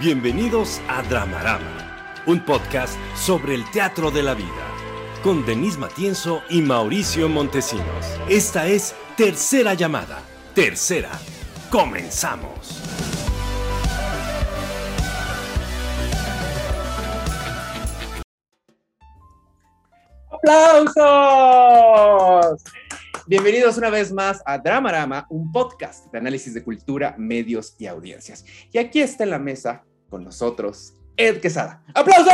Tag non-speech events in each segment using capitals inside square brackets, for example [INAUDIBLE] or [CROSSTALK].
Bienvenidos a Dramarama, un podcast sobre el teatro de la vida, con Denise Matienzo y Mauricio Montesinos. Esta es Tercera Llamada. Tercera. Comenzamos. ¡Aplausos! Bienvenidos una vez más a Dramarama, un podcast de análisis de cultura, medios y audiencias. Y aquí está en la mesa con nosotros Ed Quesada. ¡Aplausos!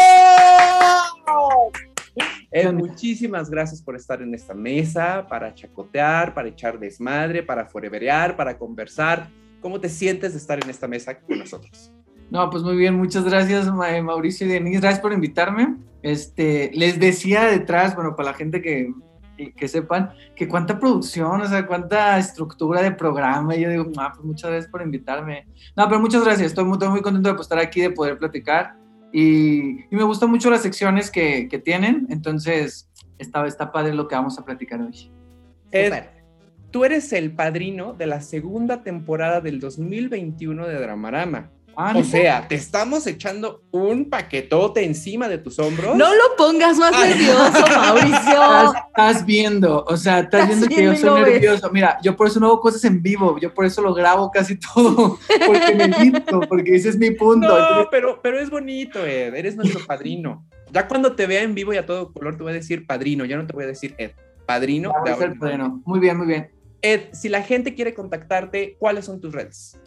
Ed, muchísimas gracias por estar en esta mesa, para chacotear, para echar desmadre, para foreverear, para conversar. ¿Cómo te sientes de estar en esta mesa con nosotros? No, pues muy bien, muchas gracias Mauricio y Denise, gracias por invitarme. Este, les decía detrás, bueno, para la gente que, que sepan, que cuánta producción, o sea, cuánta estructura de programa, y yo digo, ah, pues muchas gracias por invitarme. No, pero muchas gracias, estoy muy, muy contento de estar aquí, de poder platicar, y, y me gustan mucho las secciones que, que, tienen, entonces está, está padre lo que vamos a platicar hoy. Ed, tú eres el padrino de la segunda temporada del 2021 de Dramarama. Ah, o sea, te estamos echando un paquetote encima de tus hombros. No lo pongas más nervioso, [LAUGHS] Mauricio. Estás, viendo, o sea, estás, viendo que yo soy nervioso. Mira, yo por eso no hago cosas en vivo, yo por eso lo grabo casi todo, [LAUGHS] porque me invito, porque ese es mi punto. No, pero, pero es bonito, Ed, eres nuestro padrino. Ya cuando te vea en vivo y a todo color, te voy a decir padrino, ya no te voy a decir Ed. Padrino. de padrino. Muy bien, muy bien. Ed, si la gente quiere contactarte, ¿cuáles son tus redes?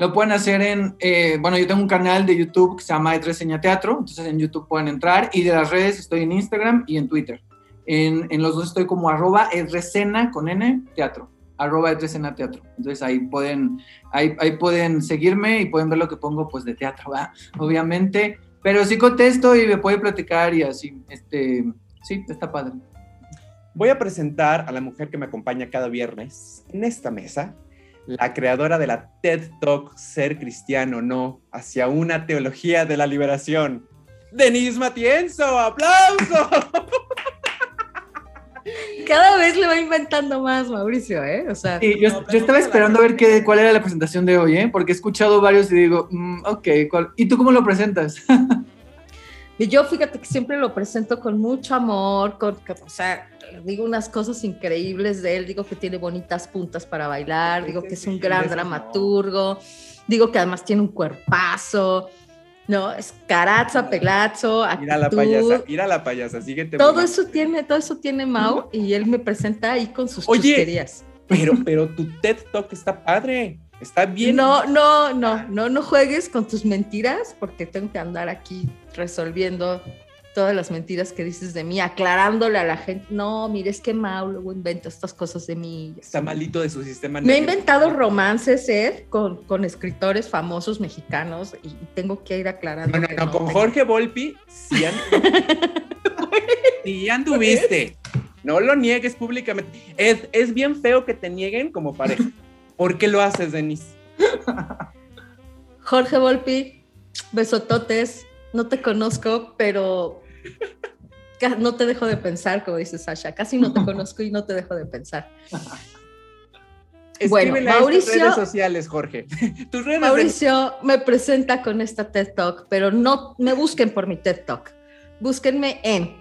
Lo pueden hacer en, eh, bueno, yo tengo un canal de YouTube que se llama Ed Reseña Teatro, entonces en YouTube pueden entrar y de las redes estoy en Instagram y en Twitter. En, en los dos estoy como arroba Edresena con N Teatro, arroba Edresena Teatro. Entonces ahí pueden, ahí, ahí pueden seguirme y pueden ver lo que pongo pues de teatro, ¿verdad? [LAUGHS] obviamente. Pero sí contesto y me puede platicar y así, este, sí, está padre. Voy a presentar a la mujer que me acompaña cada viernes en esta mesa la creadora de la TED Talk Ser Cristiano No, hacia una teología de la liberación. Denise Matienzo, aplauso. [LAUGHS] Cada vez le va inventando más, Mauricio, ¿eh? O sea, yo, estaba esperando a ver qué, cuál era la presentación de hoy, ¿eh? Porque he escuchado varios y digo, mm, ok, ¿y tú cómo lo presentas? [LAUGHS] y yo fíjate que siempre lo presento con mucho amor, con, o sea, digo unas cosas increíbles de él, digo que tiene bonitas puntas para bailar, digo que es un gran dramaturgo, digo que además tiene un cuerpazo, ¿no? Es caraza, pelazo, actitud. Mira la payasa, mira la payasa, síguete. Todo eso tiene, todo eso tiene Mau y él me presenta ahí con sus Oye, Pero, pero tu TED Talk está padre. Está bien. No, no, no, no, no juegues con tus mentiras porque tengo que andar aquí resolviendo todas las mentiras que dices de mí, aclarándole a la gente, no, mire, es que Mau luego inventa estas cosas de mí. Está malito de su sistema. Me he inventado romances, Ed, con, con escritores famosos mexicanos y tengo que ir aclarando. No, no, no, con Jorge Volpi sí, [LAUGHS] anduviste. No lo niegues públicamente. Es, es bien feo que te nieguen como pareja. ¿Por qué lo haces, Denise? Jorge Volpi, besototes, no te conozco, pero no te dejo de pensar, como dice Sasha. Casi no te conozco y no te dejo de pensar. bueno, Mauricio, redes sociales, Jorge. [LAUGHS] Mauricio me presenta con esta TED Talk, pero no me busquen por mi TED Talk. Búsquenme en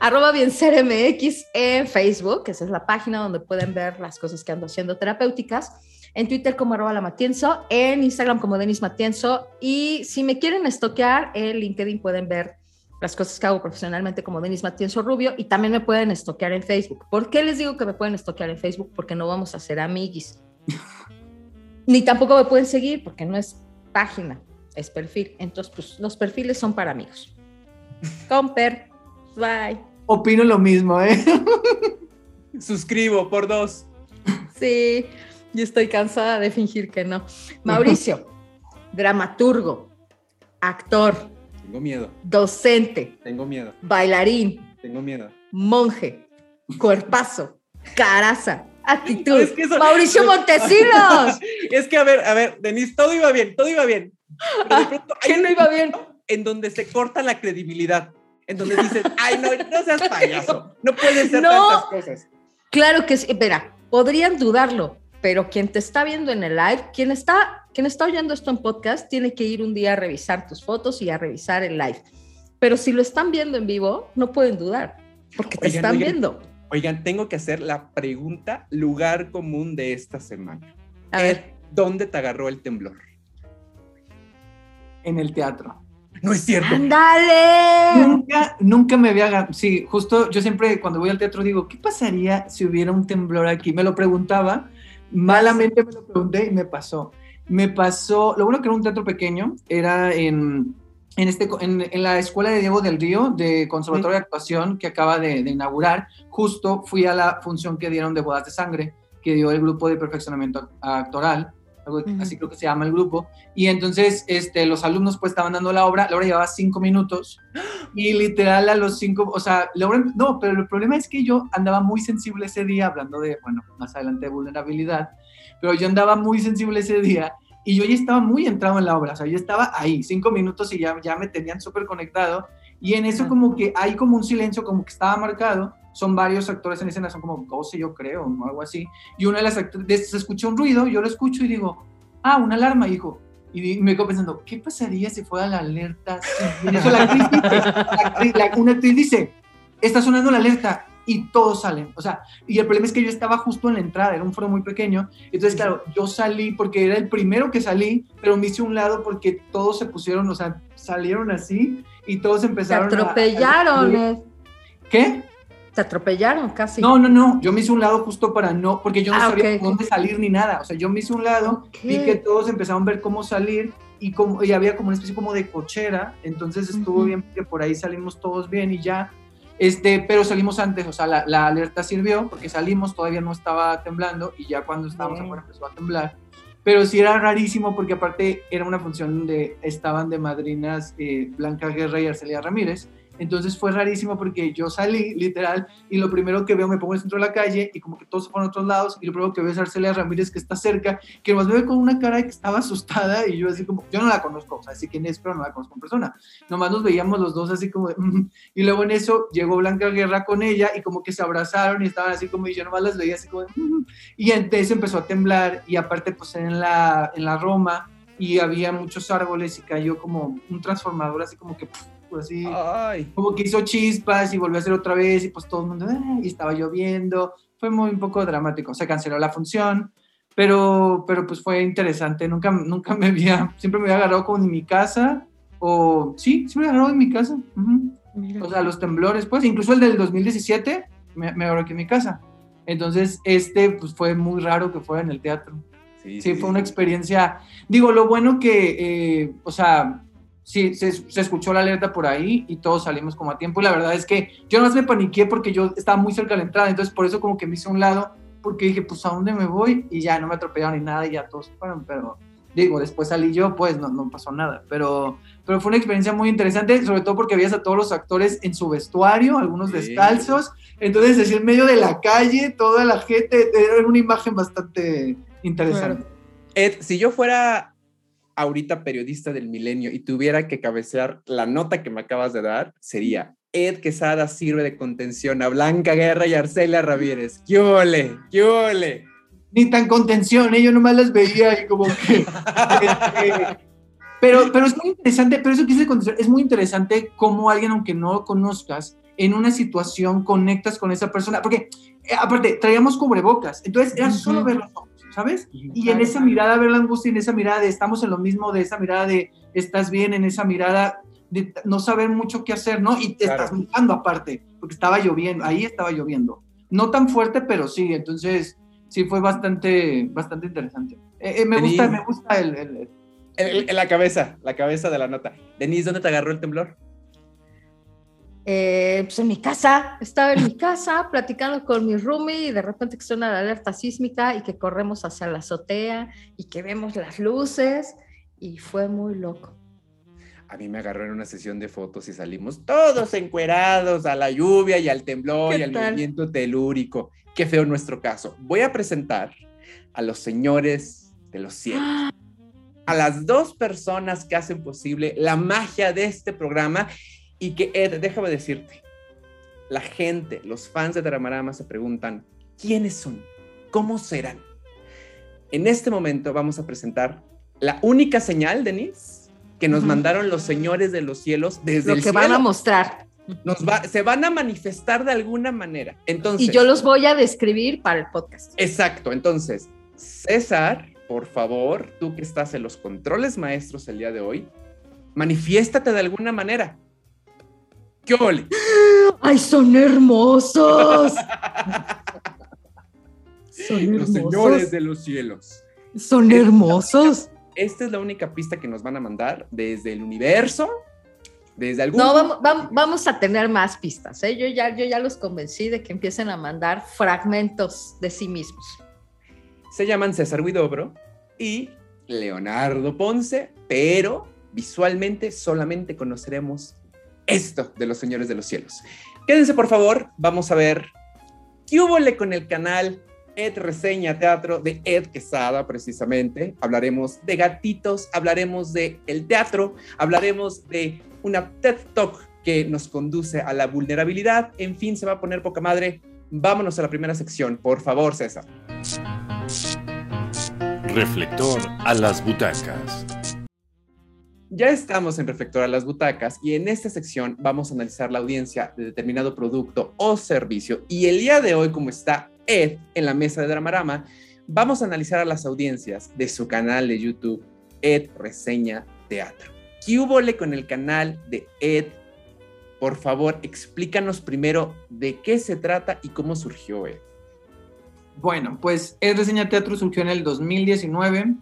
arroba MX en Facebook, que esa es la página donde pueden ver las cosas que ando haciendo terapéuticas en Twitter como arroba la Matienzo, en Instagram como Denis Matienzo y si me quieren estoquear, en LinkedIn pueden ver las cosas que hago profesionalmente como Denis Matienzo Rubio y también me pueden estoquear en Facebook. ¿Por qué les digo que me pueden estoquear en Facebook? Porque no vamos a ser amiguis. [LAUGHS] Ni tampoco me pueden seguir porque no es página, es perfil. Entonces, pues los perfiles son para amigos. [LAUGHS] Comper, bye. Opino lo mismo, ¿eh? [LAUGHS] Suscribo por dos. Sí. Yo estoy cansada de fingir que no. Mauricio, [LAUGHS] dramaturgo, actor. Tengo miedo. Docente. Tengo miedo. Bailarín. Tengo miedo. Monje. Cuerpazo. Caraza. Actitud. Mauricio [LAUGHS] Montesinos. es que, a ver, a ver, Denise, todo iba bien, todo iba bien. ¿Qué no iba bien? En donde se corta la credibilidad. En donde dices, ay, no, no seas [LAUGHS] payaso. No puedes ser tantas cosas. Claro que sí. Espera, podrían dudarlo, pero quien te está viendo en el live, quien está, quien está oyendo esto en podcast, tiene que ir un día a revisar tus fotos y a revisar el live. Pero si lo están viendo en vivo, no pueden dudar, porque te están viendo. Oigan, tengo que hacer la pregunta lugar común de esta semana. A ver. ¿Dónde te agarró el temblor? En el teatro. No es cierto. ¡Ándale! Nunca, nunca me había. Sí, justo yo siempre cuando voy al teatro digo, ¿qué pasaría si hubiera un temblor aquí? Me lo preguntaba, malamente me lo pregunté y me pasó. Me pasó, lo bueno que era un teatro pequeño, era en, en, este, en, en la escuela de Diego del Río, de Conservatorio de Actuación, que acaba de, de inaugurar. Justo fui a la función que dieron de Bodas de Sangre, que dio el grupo de perfeccionamiento actoral algo Ujú. así creo que se llama el grupo, y entonces este, los alumnos pues estaban dando la obra, la obra llevaba cinco minutos, [GASPS] y literal a los cinco, o sea, la obra, no, pero el problema es que yo andaba muy sensible ese día, hablando de, bueno, más adelante de vulnerabilidad, pero yo andaba muy sensible ese día, y yo ya estaba muy entrado en la obra, o sea, yo estaba ahí, cinco minutos y ya, ya me tenían súper conectado, y en eso como que hay como un silencio, como que estaba marcado, son varios actores en escena, son como 12 yo creo, o algo así, y una de las actrices se escucha un ruido, yo lo escucho y digo, ah, una alarma, hijo. Y me quedo pensando, ¿qué pasaría si fuera la alerta? Y en eso la actriz dice, la actriz- la- una actriz dice, está sonando la alerta y todos salen. O sea, y el problema es que yo estaba justo en la entrada, era un foro muy pequeño. Entonces, claro, yo salí porque era el primero que salí, pero me hice un lado porque todos se pusieron, o sea, salieron así y todos Te empezaron a- atropellaron, a... ¿Qué? Te atropellaron casi. No, no, no, yo me hice un lado justo para no, porque yo no Ah, sabía ok, por dónde salir ni nada, o sea, yo me hice un lado, Ok. vi que todos empezaron a ver cómo salir y, como, y había como una especie como de cochera, entonces estuvo bien que por ahí salimos todos bien y ya, este, pero salimos antes, o sea, la, la alerta sirvió porque salimos, todavía no estaba temblando y ya cuando estábamos afuera empezó a temblar. Pero sí era rarísimo porque aparte era una función donde estaban de madrinas eh, Blanca Guerra y Arcelia Ramírez. Entonces fue rarísimo porque yo salí, literal, y lo primero que veo, me pongo en el centro de la calle y como que todos se fueron a otros lados y lo primero que veo es Arcelia Ramírez que está cerca, que más me ve con una cara que estaba asustada y yo así como, yo no la conozco, o sea, sí quién es, pero no la conozco en persona. Nomás nos veíamos los dos así como de, "Mm". y luego en eso llegó Blanca Guerra con ella y como que se abrazaron y estaban así como, y yo nomás las veía así como de, "Mm". y entonces empezó a temblar y aparte pues en la, en la Roma y había muchos árboles y cayó como un transformador así como que, pf, así Ay. como que hizo chispas y volvió a hacer otra vez y pues todo el mundo, "Ah", y estaba lloviendo, fue muy un poco dramático, se canceló la función, pero, pero pues fue interesante, nunca, nunca me había, siempre me había agarrado como en mi casa, o sí, siempre me agarrado en mi casa, ujú. Mira. o sea, los temblores, pues, incluso el del 2017 me, me agarró aquí en mi casa, entonces este pues fue muy raro que fuera en el teatro. Sí, Sí, fue una experiencia. Digo, lo bueno que, eh, o sea, sí, se, se escuchó la alerta por ahí y todos salimos como a tiempo. Y la verdad es que yo no me paniqué porque yo estaba muy cerca de la entrada, entonces por eso como que me hice a un lado, porque dije, pues, ¿a dónde me voy? Y ya no me atropellaron ni nada y ya todos fueron, pero digo, después salí yo, pues no, no pasó nada. Pero, pero fue una experiencia muy interesante, sobre todo porque veías a todos los actores en su vestuario, algunos Sí. descalzos, entonces así en medio de la calle, toda la gente, era una imagen bastante interesante. Ed, si yo fuera ahorita periodista del milenio y tuviera que cabecear la nota que me acabas de dar, sería Ed Quesada sirve de contención a Blanca Guerra y Arcelia Ramírez. ¡Qué ole! ¡Qué ole! ni tan contención, ¿eh? yo nomás las veía y como que... este, pero, pero es muy interesante, pero eso que dice contención, es muy interesante cómo alguien, aunque no lo conozcas, en una situación conectas con esa persona, porque eh, aparte, traíamos cubrebocas, entonces era solo ver los ojos, ¿sabes? Y en esa mirada, ver la angustia, en esa mirada de estamos en lo mismo, de esa mirada de estás bien, en esa mirada de no saber mucho qué hacer, ¿no? Y te Claro. estás mojando aparte, porque estaba lloviendo, ahí estaba lloviendo. No tan fuerte, pero sí, entonces sí fue bastante, bastante interesante. Eh, eh, me Denise. gusta, me gusta el, el- el- la cabeza, la cabeza de la nota. Denise, ¿dónde te agarró el temblor? Eh, pues en mi casa, estaba en mi casa platicando con mi roomie y de repente que suena la alerta sísmica y que corremos hacia la azotea y que vemos las luces y fue muy loco. A mí me agarró en una sesión de fotos y salimos todos encuerados a la lluvia y al temblor ¿Qué y al tal? movimiento telúrico. Qué feo nuestro caso. Voy a presentar a los señores de los cielos. A las dos personas que hacen posible la magia de este programa y que, Ed, déjame decirte, la gente, los fans de Dramarama se preguntan, ¿quiénes son? ¿Cómo serán? En este momento vamos a presentar la única señal, Denise, que nos mandaron los señores de los cielos desde Lo el que cielo. van a mostrar. Nos va- se van a manifestar de alguna manera. Entonces, Y yo los voy a describir para el podcast. Exacto, entonces, César, por favor, tú que estás en los controles maestros el día de hoy, manifiéstate de alguna manera. ¿Qué ole? ¡Ay, son hermosos! Son Los señores hermosos. de los cielos. Son hermosos. Esta es la única pista que nos van a mandar desde el universo, desde algún... No, vamos, vam- vamos a tener más pistas. ¿eh? Yo, ya, yo ya los convencí de que empiecen a mandar fragmentos de sí mismos. Se llaman César Guidobro y Leonardo Ponce, pero visualmente solamente conoceremos esto de los señores de los cielos. Quédense por favor, vamos a ver qué hubo con el canal Ed Reseña Teatro de Ed Quesada, precisamente. Hablaremos de gatitos, hablaremos de el teatro, hablaremos de una TED Talk que nos conduce a la vulnerabilidad. En fin, se va a poner poca madre. Vámonos a la primera sección, por favor, César. Reflector a las butacas. Ya estamos en Reflector a las Butacas y en esta sección vamos a analizar la audiencia de determinado producto o servicio. Y el día de hoy, como está Ed en la mesa de Dramarama, vamos a analizar a las audiencias de su canal de YouTube, Ed Reseña Teatro. ¿Qué hubo con el canal de Ed? Por favor, explícanos primero de qué se trata y cómo surgió Ed. Bueno, pues Ed Reseña Teatro surgió en el 2019.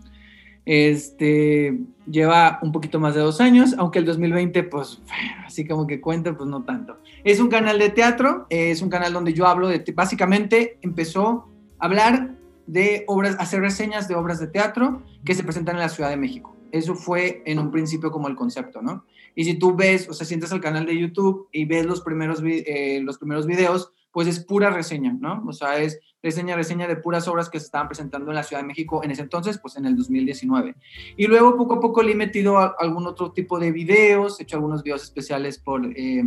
Este lleva un poquito más de dos años, aunque el 2020, pues así como que cuenta, pues no tanto. Es un canal de teatro, es un canal donde yo hablo de, te- básicamente empezó a hablar de obras, hacer reseñas de obras de teatro que se presentan en la Ciudad de México. Eso fue en un principio como el concepto, ¿no? Y si tú ves, o sea, si entras al canal de YouTube y ves los primeros, eh, los primeros videos, pues es pura reseña, ¿no? O sea, es reseña, reseña de puras obras que se estaban presentando en la Ciudad de México en ese entonces, pues en el 2019. Y luego poco a poco le he metido a- algún otro tipo de videos, he hecho algunos videos especiales por, eh,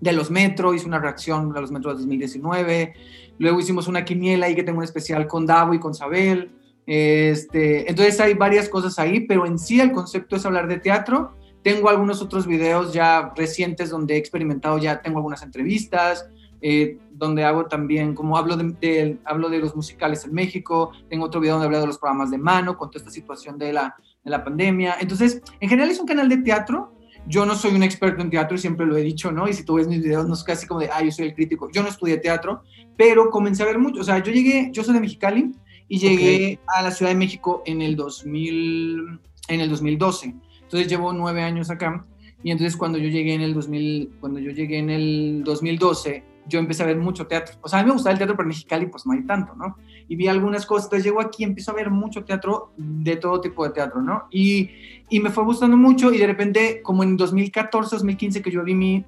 de los Metro, hice una reacción a los Metro del 2019, luego hicimos una quiniela ahí que tengo un especial con Davo y con Sabel. Este, entonces hay varias cosas ahí, pero en sí el concepto es hablar de teatro. Tengo algunos otros videos ya recientes donde he experimentado, ya tengo algunas entrevistas, eh, donde hago también, como hablo de, de- hablo de los musicales en México, tengo otro video donde hablo de los programas de mano, con toda esta situación de la, de la pandemia. Entonces, en general es un canal de teatro. Yo no soy un experto en teatro siempre lo he dicho, ¿no? Y si tú ves mis videos, no es casi como de, ah, yo soy el crítico. Yo no estudié teatro, pero comencé a ver mucho. O sea, yo llegué, yo soy de Mexicali y llegué a la Ciudad de México en el 2000, en el 2012. Entonces llevo nueve años acá. Y entonces cuando yo llegué en el 2000, cuando yo llegué en el 2012, yo empecé a ver mucho teatro. O sea, a mí me gustaba el teatro, pero en Mexicali pues no hay tanto, ¿no? Y vi algunas cosas. Entonces llego aquí y empiezo a ver mucho teatro, de todo tipo de teatro, ¿no? Y, y me fue gustando mucho y de repente, como en 2014, 2015, que yo vi mi,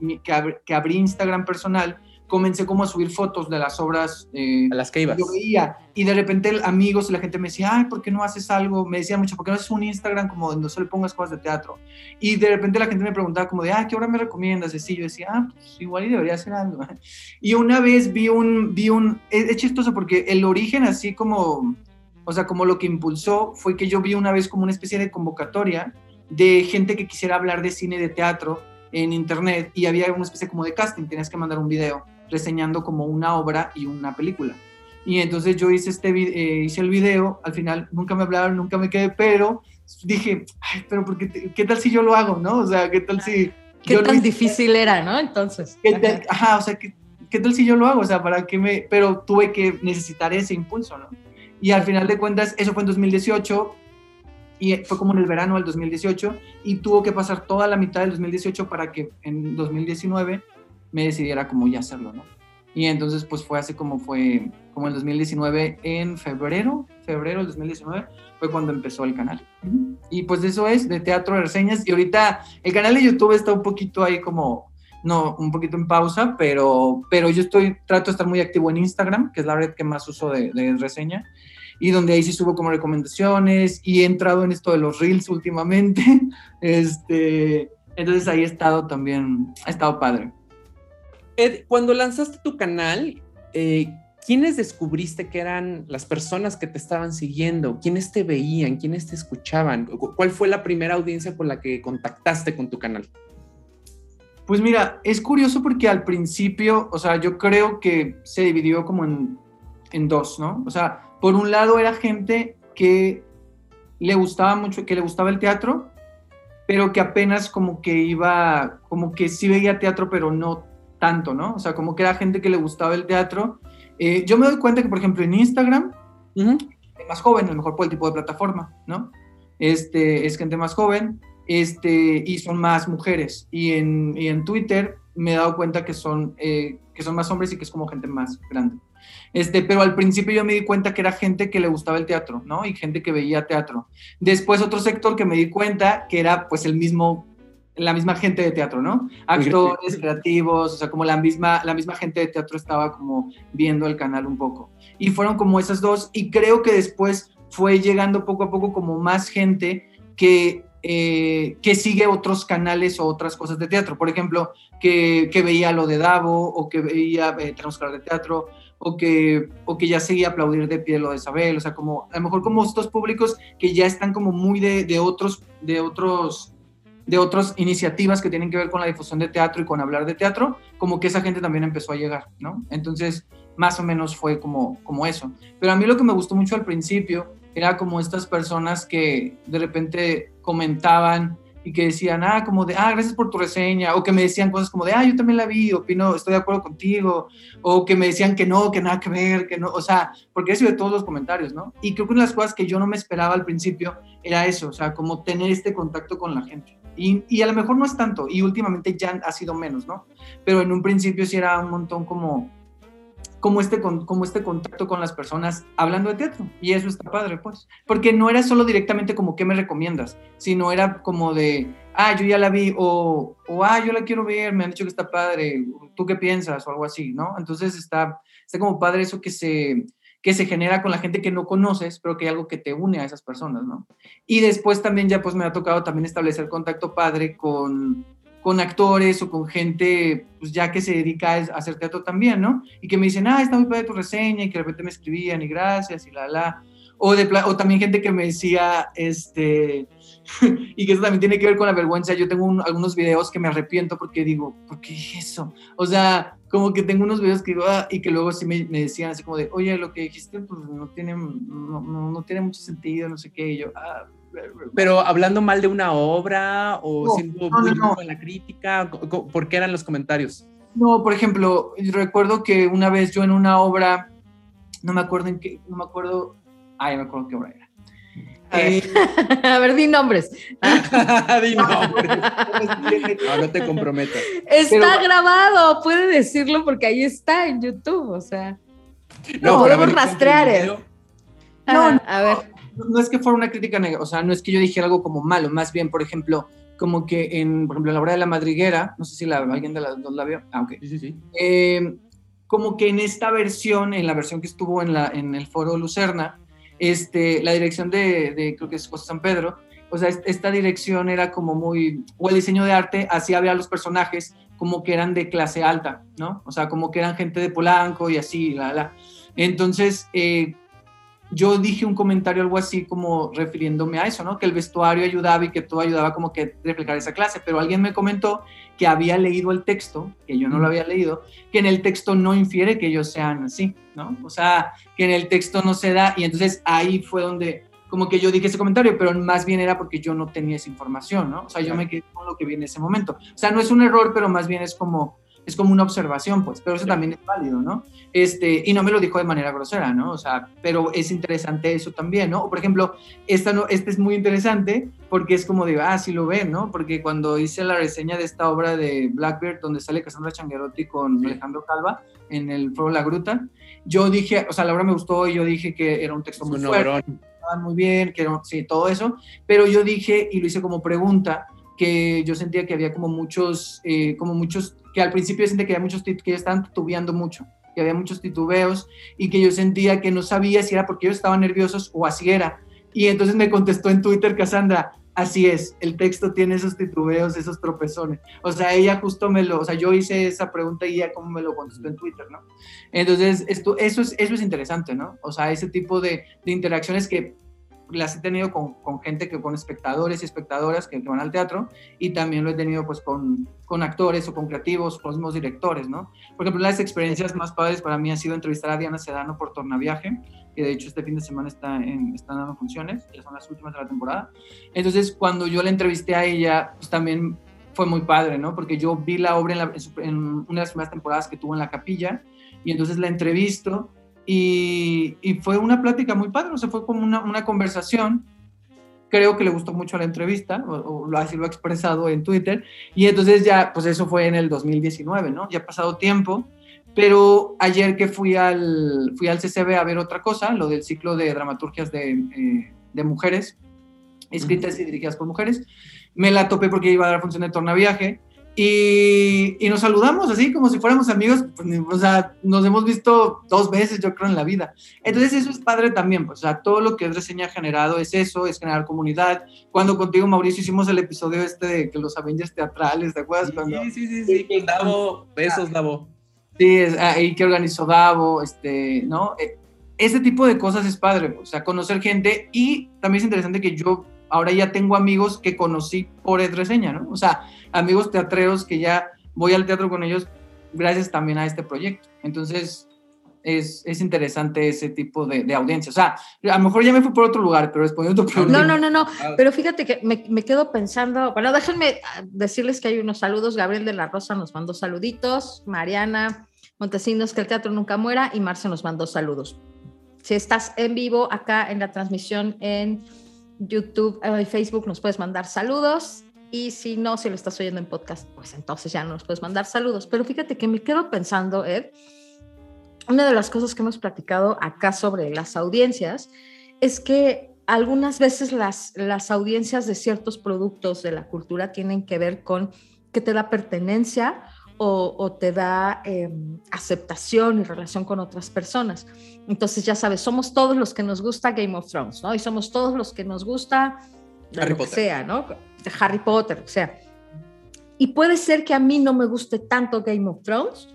que abrí Instagram personal, comencé como a subir fotos de las obras eh, A las que ibas. yo veía y de repente amigos y la gente me decía, ay, ¿por qué no haces algo? Me decía mucho, ¿por qué no haces un Instagram como donde solo pongas cosas de teatro? Y de repente la gente me preguntaba como de, ah, ¿qué obra me recomiendas? Y así yo decía, ah, pues igual y debería hacer algo. [LAUGHS] Y una vez vi un, vi un, es, es chistoso porque el origen así como, o sea, como lo que impulsó fue que yo vi una vez como una especie de convocatoria de gente que quisiera hablar de cine y de teatro en internet y había una especie como de casting, tenías que mandar un video reseñando como una obra y una película. Y entonces yo hice, este, eh, hice el video, al final nunca me hablaron, nunca me quedé, pero dije, ay, pero ¿por qué, te- ¿qué tal si yo lo hago, no? O sea, ¿qué tal si... ¿Qué yo tan hice? difícil era, no? Entonces. ¿Qué tal- Ajá, o sea, ¿qué, ¿qué tal si yo lo hago? O sea, ¿para qué me...? Pero tuve que necesitar ese impulso, ¿no? Y al final de cuentas, eso fue en 2018, y fue como en el verano del 2018, y tuvo que pasar toda la mitad del 2018 para que en 2019 me decidiera como ya hacerlo, ¿no? Y entonces, pues fue así como fue, como el 2019, en febrero, febrero del 2019, fue cuando empezó el canal. Y pues eso es, de teatro de reseñas, y ahorita el canal de YouTube está un poquito ahí como no, un poquito en pausa, pero, pero yo estoy, trato de estar muy activo en Instagram, que es la red que más uso de, de reseña, y donde ahí sí subo como recomendaciones, y he entrado en esto de los reels últimamente, [LAUGHS] este, entonces ahí he estado también, ha estado padre. Ed, cuando lanzaste tu canal, eh, ¿quiénes descubriste que eran las personas que te estaban siguiendo? ¿Quiénes te veían? ¿Quiénes te escuchaban? ¿Cuál fue la primera audiencia con la que contactaste con tu canal? Pues mira, es curioso porque al principio, o sea, yo creo que se dividió como en, en dos, ¿no? O sea, por un lado era gente que le gustaba mucho, que le gustaba el teatro, pero que apenas como que iba, como que sí veía teatro, pero no tanto, ¿no? O sea, como que era gente que le gustaba el teatro. Eh, yo me doy cuenta que, por ejemplo, en Instagram, más joven, a lo mejor por el tipo de plataforma, ¿no? Este, es gente más joven, este, y son más mujeres. Y en, y en Twitter me he dado cuenta que son, eh, que son más hombres y que es como gente más grande. Este, pero al principio yo me di cuenta que era gente que le gustaba el teatro, ¿no? Y gente que veía teatro. Después otro sector que me di cuenta que era pues el mismo la misma gente de teatro, ¿no? Actores, creativos, o sea, como la misma, la misma gente de teatro estaba como viendo el canal un poco. Y fueron como esas dos, y creo que después fue llegando poco a poco como más gente que, eh, que sigue otros canales o otras cosas de teatro. Por ejemplo, que, que veía lo de Davo, o que veía eh, hablar de teatro, o que, o que ya seguía aplaudir de pie lo de Isabel, o sea, como a lo mejor como estos públicos que ya están como muy de, de otros, de otros de otras iniciativas que tienen que ver con la difusión de teatro y con hablar de teatro, como que esa gente también empezó a llegar, ¿no? Entonces, más o menos fue como, como eso. Pero a mí lo que me gustó mucho al principio era como estas personas que de repente comentaban y que decían, ah, como de, ah, gracias por tu reseña, o que me decían cosas como de, ah, yo también la vi, opino, estoy de acuerdo contigo, o que me decían que no, que nada que ver, que no, o sea, porque eso de todos los comentarios, ¿no? Y creo que una de las cosas que yo no me esperaba al principio era eso, o sea, como tener este contacto con la gente. Y, y a lo mejor no es tanto, y últimamente ya ha sido menos, ¿no? Pero en un principio sí era un montón como, como este, como este contacto con las personas hablando de teatro. Y eso está padre, pues. Porque no era solo directamente como, ¿qué me recomiendas? Sino era como de, ah, yo ya la vi, o, o ah, yo la quiero ver, me han dicho que está padre, ¿tú qué piensas? O algo así, ¿no? Entonces está, está como padre eso que se, que se genera con la gente que no conoces, pero que hay algo que te une a esas personas, ¿no? Y después también ya pues me ha tocado también establecer contacto padre con con actores o con gente, pues ya que se dedica a hacer teatro también, ¿no? Y que me dicen, ah, está muy padre tu reseña, y que de repente me escribían, y gracias, y la, la. O, de, o también gente que me decía, este, [LAUGHS] y que eso también tiene que ver con la vergüenza. Yo tengo algunos videos que me arrepiento porque digo, ¿por qué eso? O sea, como que tengo unos videos que digo, ah, y que luego sí me, me, decían así como de, oye, lo que dijiste, pues no tiene, no, no, no tiene mucho sentido, no sé qué. Y yo, ah, pero hablando mal de una obra o siendo muy no, en la crítica, ¿por qué eran los comentarios? No, por ejemplo, recuerdo que una vez yo en una obra, no me acuerdo en qué, no me acuerdo, ay, me acuerdo qué obra era. Eh, [LAUGHS] a ver, di nombres. [LAUGHS] di nombres. no, no, te comprometas. Está grabado, puede decirlo porque ahí está en YouTube, o sea. No, podemos rastrear. eso. No, a ver no es que fuera una crítica negativa, o sea, no es que yo dijera algo como malo, más bien, por ejemplo, como que en, por ejemplo, en la obra de la madriguera, no sé si la, alguien de las dos la vio, ah, Sí, sí, sí. Eh, como que en esta versión, en la versión que estuvo en, la, en el foro Lucerna, este, la dirección de, de, creo que es José San Pedro, o sea, esta dirección era como muy, o el diseño de arte, así había los personajes como que eran de clase alta, ¿no? O sea, como que eran gente de Polanco y así, la, la. Entonces, eh, yo dije un comentario algo así como refiriéndome a eso, ¿no? Que el vestuario ayudaba y que todo ayudaba como que a reflejar esa clase, pero alguien me comentó que había leído el texto, que yo no lo había leído, que en el texto no infiere que ellos sean así, ¿no? O sea, que en el texto no se da y entonces ahí fue donde como que yo dije ese comentario, pero más bien era porque yo no tenía esa información, ¿no? O sea, yo me quedé con lo que vi en ese momento. O sea, no es un error, pero más bien es como es como una observación, pues, pero eso también es válido, ¿no? Este, y no me lo dijo de manera grosera, ¿no? O sea, pero es interesante eso también, ¿no? O por ejemplo, esta, no, este es muy interesante porque es como de, ah, sí lo ven, ¿no? Porque cuando hice la reseña de esta obra de Blackbird, donde sale Cassandra Changuerotti con Alejandro Calva en el Foro La Gruta, yo dije, o sea, la obra me gustó y yo dije que era un texto muy fuerte, muy bien, que era, sí, todo eso, pero yo dije, y lo hice como pregunta, que yo sentía que había como muchos, eh, como muchos, que al principio yo sentía que había muchos que ya estaban titubeando mucho, que había muchos titubeos y que yo sentía que no sabía si era porque ellos estaban nerviosos o así era. Y entonces me contestó en Twitter Cassandra, Así es, el texto tiene esos titubeos, esos tropezones. O sea, ella justo me lo, o sea, yo hice esa pregunta y ella como me lo contestó en Twitter, ¿no? Entonces, esto, eso, es, eso es interesante, ¿no? O sea, ese tipo de, de interacciones que las he tenido con, con, gente que con espectadores y espectadoras que, que, van al teatro y también lo he tenido pues con, con actores o con creativos, con mismos directores, ¿no? Por ejemplo, las experiencias más padres para mí ha sido entrevistar a Diana Sedano por Tornaviaje, que de hecho este fin de semana está en, están dando funciones, ya son las últimas de la temporada. Entonces, cuando yo la entrevisté a ella, pues también fue muy padre, ¿no? Porque yo vi la obra en, la, en una de las primeras temporadas que tuvo en la capilla y entonces la entrevisto y, y, fue una plática muy padre, o sea, fue como una, una conversación. Creo que le gustó mucho la entrevista, o, o, así lo ha expresado en Twitter. Y entonces ya, pues eso fue en el 2019, ¿no? Ya ha pasado tiempo. Pero ayer que fui al, fui al CCB a ver otra cosa, lo del ciclo de dramaturgias de, eh, de mujeres, escritas y dirigidas por mujeres, me la topé porque iba a dar función de tornaviaje y, y, nos saludamos así como si fuéramos amigos, pues, o sea, nos hemos visto dos veces, yo creo, en la vida. Entonces eso es padre también, pues, o sea, todo lo que es reseña generado es eso, es generar comunidad. Cuando contigo, Mauricio, hicimos el episodio este de que los Avengers teatrales, ¿te acuerdas? Sí, Cuando, sí, sí, sí, sí. Davo, besos, Davo. Sí, es, ahí que organizó Davo, este, ¿no? Ese tipo de cosas es padre, o sea, conocer gente y también es interesante que yo ahora ya tengo amigos que conocí por Ed Reseña, ¿no? O sea, amigos teatreros que ya voy al teatro con ellos gracias también a este proyecto. Entonces, es, es interesante ese tipo de, de, audiencia. O sea, a lo mejor ya me fui por otro lugar, pero respondiendo a tu pregunta. No, no, no, no. Pero fíjate que me, me, quedo pensando, bueno, déjenme decirles que hay unos saludos. Gabriel de la Rosa nos mandó saluditos, Mariana Montesinos, que el teatro nunca muera, y Marce nos mandó saludos. Si estás en vivo acá en la transmisión en YouTube y Facebook, nos puedes mandar saludos. Y si no, si lo estás oyendo en podcast, pues entonces ya no nos puedes mandar saludos. Pero fíjate que me quedo pensando, Ed, una de las cosas que hemos platicado acá sobre las audiencias es que algunas veces las, las audiencias de ciertos productos de la cultura tienen que ver con que te da pertenencia o, o te da eh, aceptación y relación con otras personas. Entonces, ya sabes, somos todos los que nos gusta Game of Thrones, ¿no? Y somos todos los que nos gusta Harry Potter. sea, ¿no? De Harry Potter, o sea. Y puede ser que a mí no me guste tanto Game of Thrones,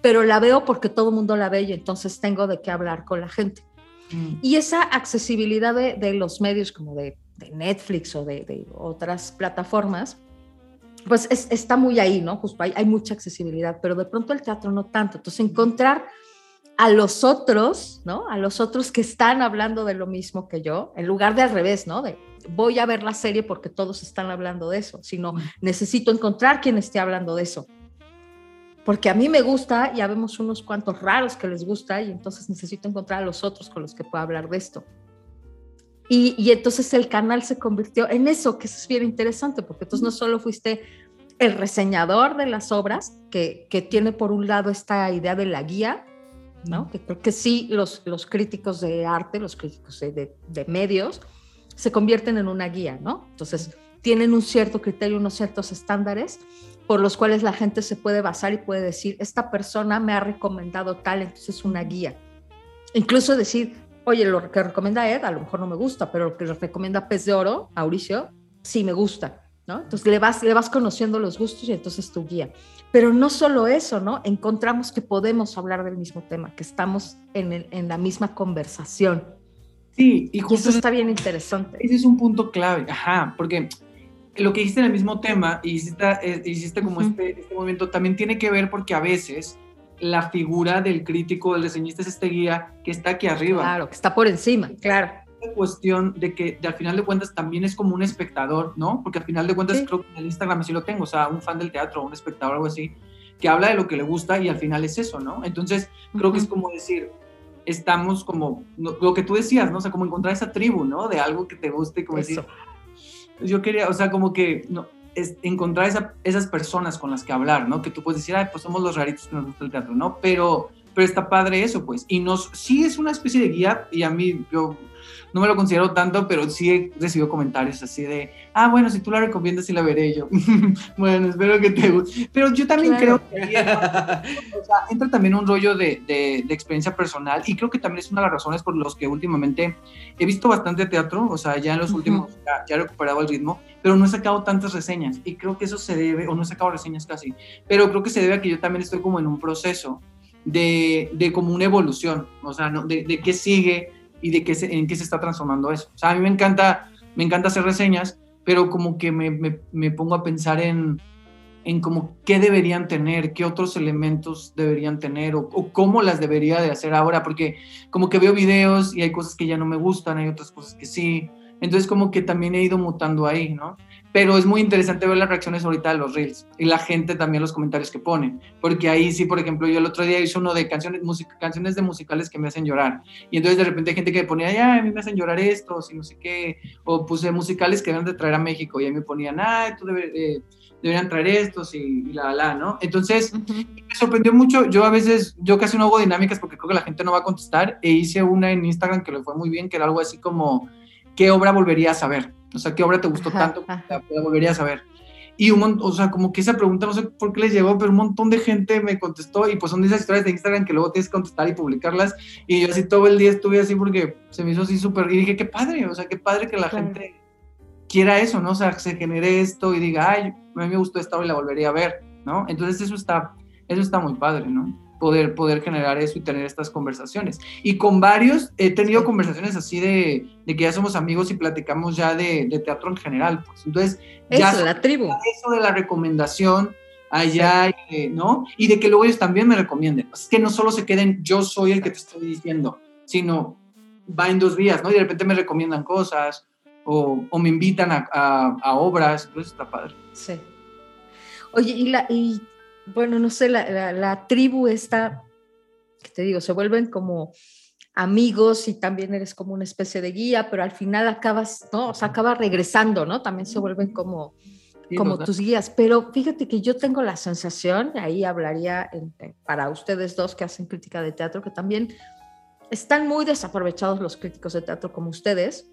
pero la veo porque todo el mundo la ve y entonces tengo de qué hablar con la gente. Mm. Y esa accesibilidad de, de los medios como de, de Netflix o de, de, otras plataformas, pues es, está muy ahí, ¿no? Justo hay, hay mucha accesibilidad, pero de pronto el teatro no tanto. Entonces encontrar a los otros, ¿no? A los otros que están hablando de lo mismo que yo, en lugar de al revés, ¿no? De voy a ver la serie porque todos están hablando de eso, sino necesito encontrar quien esté hablando de eso. Porque a mí me gusta, ya vemos unos cuantos raros que les gusta y entonces necesito encontrar a los otros con los que pueda hablar de esto. Y, y entonces el canal se convirtió en eso, que eso es bien interesante, porque entonces no solo fuiste el reseñador de las obras, que, que tiene por un lado esta idea de la guía, ¿no? Que creo que sí, los, los críticos de arte, los críticos de, de, de, medios, se convierten en una guía, ¿no? Entonces, tienen un cierto criterio, unos ciertos estándares por los cuales la gente se puede basar y puede decir, esta persona me ha recomendado tal, entonces es una guía. Incluso decir, oye, lo que recomienda Ed a lo mejor no me gusta, pero lo que recomienda Pez de Oro, Mauricio, sí me gusta, ¿no? Entonces le vas, le vas conociendo los gustos y entonces tu guía. Pero no solo eso, ¿no? Encontramos que podemos hablar del mismo tema, que estamos en, el, en la misma conversación. Sí, y, justo y eso está bien interesante. Ese es un punto clave, ajá, porque lo que dijiste en el mismo tema y hiciste, eh, hiciste como uh -huh. este, este movimiento también tiene que ver porque a veces la figura del crítico, del reseñista es este guía que está aquí arriba. Claro, que está por encima, claro. La cuestión de que de, al final de cuentas también es como un espectador, ¿no? Porque al final de cuentas sí. creo que en el Instagram sí lo tengo, o sea, un fan del teatro, un espectador, algo así, que habla de lo que le gusta y al final es eso, ¿no? Entonces creo uh -huh. que es como decir, estamos como, lo que tú decías, ¿no? O sea, como encontrar esa tribu, ¿no? De algo que te guste y como eso. decir, yo quería, o sea, como que no, es encontrar esa, esas personas con las que hablar, ¿no? Que tú puedes decir, ay, pues somos los raritos que nos gusta el teatro, ¿no? Pero pero está padre eso, pues. Y nos, sí es una especie de guía, y a mí, yo no me lo considero tanto, pero sí he recibido comentarios así de, ah, bueno, si tú la recomiendas, sí la veré yo. [LAUGHS] bueno, espero que te guste. Pero yo también creo que [LAUGHS] o sea, entra también un rollo de, de, experiencia personal y creo que también es una de las razones por las que últimamente he visto bastante teatro, o sea, ya en los últimos, ya, he recuperado el ritmo, pero no he sacado tantas reseñas y creo que eso se debe, o no he sacado reseñas casi, pero creo que se debe a que yo también estoy como en un proceso de, de como una evolución, o sea, de, de qué sigue y de qué se, en qué se está transformando eso. O sea, a mí me encanta, me encanta hacer reseñas, pero como que me, me, me pongo a pensar en, en como qué deberían tener, qué otros elementos deberían tener o, o, cómo las debería de hacer ahora, porque como que veo videos y hay cosas que ya no me gustan, hay otras cosas que sí. Entonces como que también he ido mutando ahí, ¿no? pero es muy interesante ver las reacciones ahorita de los reels y la gente también los comentarios que ponen, porque ahí sí, por ejemplo, yo el otro día hice uno de canciones, música, canciones de musicales que me hacen llorar, y entonces de repente hay gente que ponía, ya, a mí me hacen llorar esto, y no sé qué, o puse musicales que deben de traer a México, y ahí me ponían, ah, tú eh, deberían traer estos, y, la, la, ¿no? Entonces, me sorprendió mucho, yo a veces, yo casi no hago dinámicas porque creo que la gente no va a contestar, e hice una en Instagram que le fue muy bien, que era algo así como, ¿qué obra volverías a ver? O sea, ¿qué obra te gustó tanto que la, volverías a ver? Y un montón, o sea, como que esa pregunta no sé por qué les llegó, pero un montón de gente me contestó y pues son de esas historias de Instagram que luego tienes que contestar y publicarlas. Y yo así todo el día estuve así porque se me hizo así súper. Y dije, qué padre, o sea, qué padre que la gente quiera eso, ¿no? O sea, que se genere esto y diga, ay, a mí me gustó esta obra y la volvería a ver, ¿no? Entonces eso está, eso está muy padre, ¿no? Poder, poder generar eso y tener estas conversaciones. Y con varios he tenido conversaciones así de, de que ya somos amigos y platicamos ya de, de teatro en general. Pues. Entonces, ya eso, la tribu. Eso de la recomendación allá, ¿no? Y de que luego ellos también me recomienden. Es que no solo se queden yo soy el que te estoy diciendo, sino va en dos vías, ¿no? Y de repente me recomiendan cosas o, o me invitan a, a, a obras, pues está padre. Sí. Oye, y, la, y bueno, no sé, la, tribu esta, que te digo, se vuelven como amigos y también eres como una especie de guía, pero al final acabas, ¿no? O sea, acabas regresando, ¿no? También se vuelven como, como tus guías. Pero fíjate que yo tengo la sensación, ahí hablaría para ustedes dos que hacen crítica de teatro, que también están muy desaprovechados los críticos de teatro como ustedes,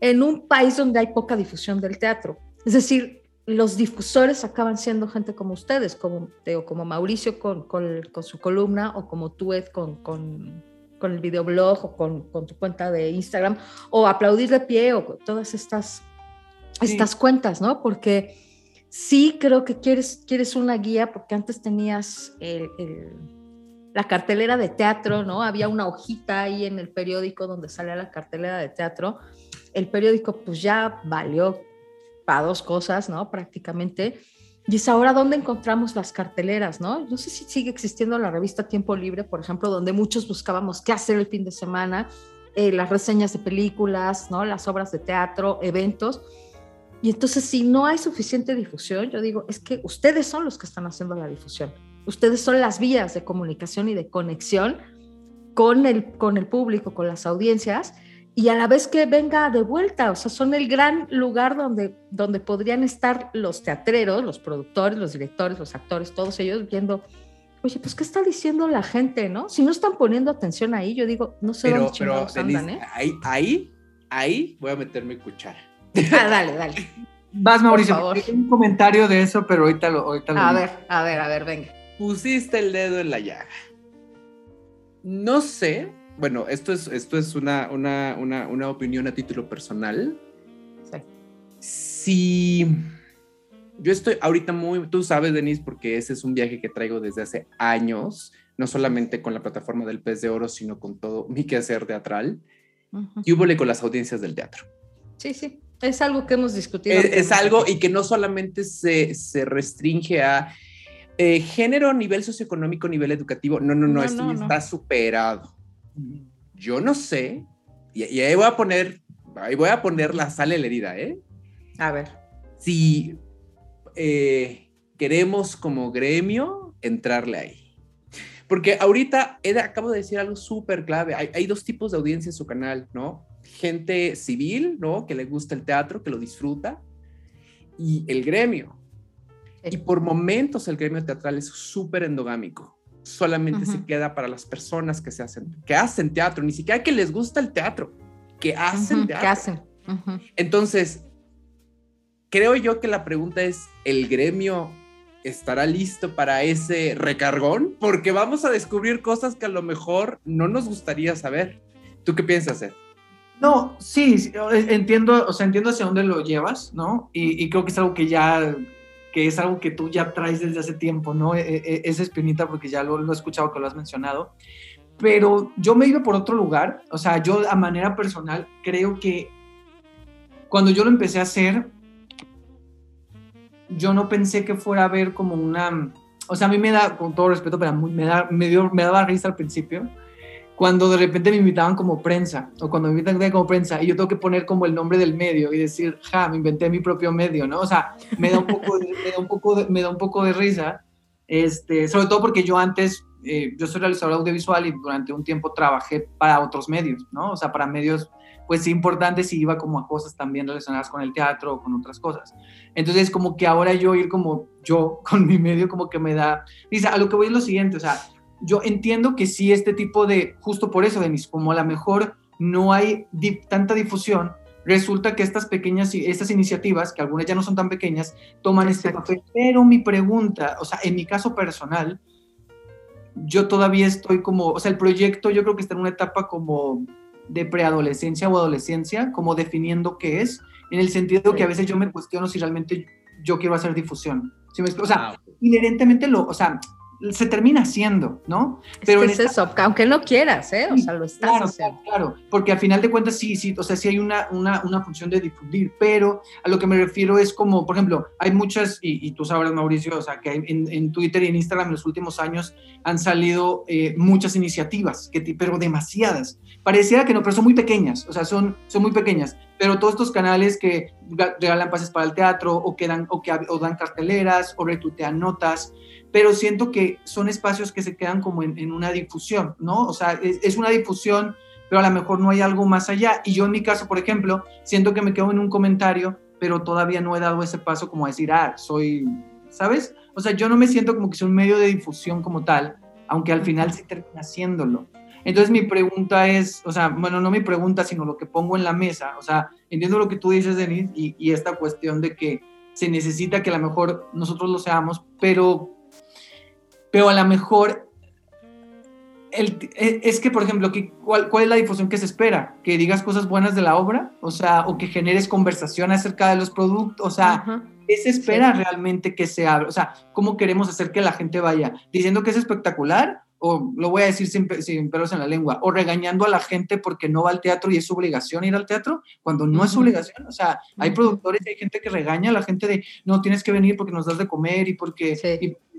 en un país donde hay poca difusión del teatro. Es decir, los difusores acaban siendo gente como ustedes, como, como Mauricio con, con, su columna o como tú, Ed, con, con, el videoblog o con, tu cuenta de Instagram, o aplaudir de pie o todas estas, estas cuentas, ¿no? Porque sí creo que quieres, quieres una guía, porque antes tenías la cartelera de teatro, ¿no? Había una hojita ahí en el periódico donde salía la cartelera de teatro. El periódico pues ya valió para dos cosas, ¿no? Prácticamente. Y es ahora donde encontramos las carteleras, ¿no? No sé si sigue existiendo la revista Tiempo Libre, por ejemplo, donde muchos buscábamos qué hacer el fin de semana, eh, las reseñas de películas, ¿no? Las obras de teatro, eventos. Y entonces, si no hay suficiente difusión, yo digo, es que ustedes son los que están haciendo la difusión. Ustedes son las vías de comunicación y de conexión con el, con el público, con las audiencias y a la vez que venga de vuelta, o sea, son el gran lugar donde, donde podrían estar los teatreros, los productores, los directores, los actores, todos ellos viendo, oye, pues, ¿qué está diciendo la gente, no? Si no están poniendo atención ahí, yo digo, no sé pero, dónde pero, andan, ¿eh? Ahí, ahí, ahí voy a meter mi cuchara. [LAUGHS] Ah, dale, dale. Vas, Mauricio, Por favor. un comentario de eso, pero ahorita lo, ahorita A ver, a ver, a ver, venga. Pusiste el dedo en la llaga. No sé bueno, esto es, esto es una, una, una, una opinión a título personal. Si yo estoy ahorita muy, tú sabes, Denise, porque ese es un viaje que traigo desde hace años, no solamente con la plataforma del pez de oro, sino con todo mi quehacer teatral, y hubo con las audiencias del teatro. Sí, sí, es algo que hemos discutido. Es, algo y que no solamente se, se restringe a eh, género, nivel socioeconómico, nivel educativo, no, no, no, esto está superado yo no sé, y, ahí voy a poner, ahí voy a poner la sal en la herida, ¿eh? A ver. Si eh, queremos como gremio entrarle ahí. Porque ahorita acabo de decir algo súper clave. Hay, hay, dos tipos de audiencia en su canal, ¿no? Gente civil, ¿no? Que le gusta el teatro, que lo disfruta. Y el gremio. Y por momentos el gremio teatral es súper endogámico. Solamente se queda para las personas que se hacen, que hacen teatro, ni siquiera que les gusta el teatro, que hacen teatro. Que hacen. Entonces, creo yo que la pregunta es, ¿el gremio estará listo para ese recargón? Porque vamos a descubrir cosas que a lo mejor no nos gustaría saber. ¿Tú qué piensas, Ed? No, sí, entiendo, o sea, entiendo hacia dónde lo llevas, ¿no? Y, creo que es algo que ya, que es algo que tú ya traes desde hace tiempo, ¿no? E, e, esa espinita, porque ya lo, lo, he escuchado que lo has mencionado. Pero yo me iba por otro lugar, o sea, yo a manera personal creo que cuando yo lo empecé a hacer, yo no pensé que fuera a ver como una, o sea, a mí me da, con todo respeto, pero me, da, me, dio, me daba risa al principio, cuando de repente me invitaban como prensa, o cuando me invitan como prensa, y yo tengo que poner como el nombre del medio y decir, ja, me inventé mi propio medio, ¿no? O sea, me da un poco de, me da un poco de, me da un poco de risa, este, sobre todo porque yo antes, eh, yo soy realizador audiovisual y durante un tiempo trabajé para otros medios, ¿no? O sea, para medios pues importante si iba como a cosas también relacionadas con el teatro o con otras cosas. Entonces, como que ahora yo ir como yo con mi medio, como que me da, dice, a lo que voy es lo siguiente, o sea, yo entiendo que sí este tipo de, justo por eso, Denis, como a lo mejor no hay tanta difusión, resulta que estas pequeñas, estas iniciativas, que algunas ya no son tan pequeñas, toman este papel. Pero mi pregunta, o sea, en mi caso personal, yo todavía estoy como, o sea, el proyecto yo creo que está en una etapa como de preadolescencia o adolescencia, como definiendo qué es, en el sentido que a veces yo me cuestiono si realmente yo quiero hacer difusión. o sea, ah, inherentemente lo, o sea, se termina haciendo, ¿no? Pero es, eso, aunque no quieras, ¿eh? O sea, lo estás claro, haciendo. Claro, porque al final de cuentas sí, sí, o sea, sí hay una, una, una, función de difundir, pero a lo que me refiero es como, por ejemplo, hay muchas, y, tú sabrás, Mauricio, o sea, que en, en, Twitter y en Instagram en los últimos años han salido eh, muchas iniciativas, que, pero demasiadas. Pareciera que no, pero son muy pequeñas, o sea, son, son muy pequeñas, pero todos estos canales que regalan pases para el teatro o, que dan, o que o dan carteleras o retuitean notas, pero siento que son espacios que se quedan como en, una difusión, ¿no? O sea, es, una difusión, pero a lo mejor no hay algo más allá. Y yo en mi caso, por ejemplo, siento que me quedo en un comentario, pero todavía no he dado ese paso como a decir, ah, soy, ¿sabes? O sea, yo no me siento como que sea un medio de difusión como tal, aunque al final sí termina haciéndolo. Entonces mi pregunta es, o sea, bueno, no mi pregunta, sino lo que pongo en la mesa. O sea, entiendo lo que tú dices, Denise, y, y esta cuestión de que se necesita que a lo mejor nosotros lo seamos, pero pero a lo mejor el, e, es que, por ejemplo, cuál, es la difusión que se espera? ¿Que digas cosas buenas de la obra? O sea, o que generes conversación acerca de los productos. O sea, ¿qué se espera realmente que se abra? O sea, ¿cómo queremos hacer que la gente vaya? ¿Diciendo que es espectacular? O lo voy a decir sin, sin pelos en la lengua. O regañando a la gente porque no va al teatro y es su obligación ir al teatro, cuando no es su obligación. O sea, hay productores y hay gente que regaña a la gente de, no, tienes que venir porque nos das de comer y porque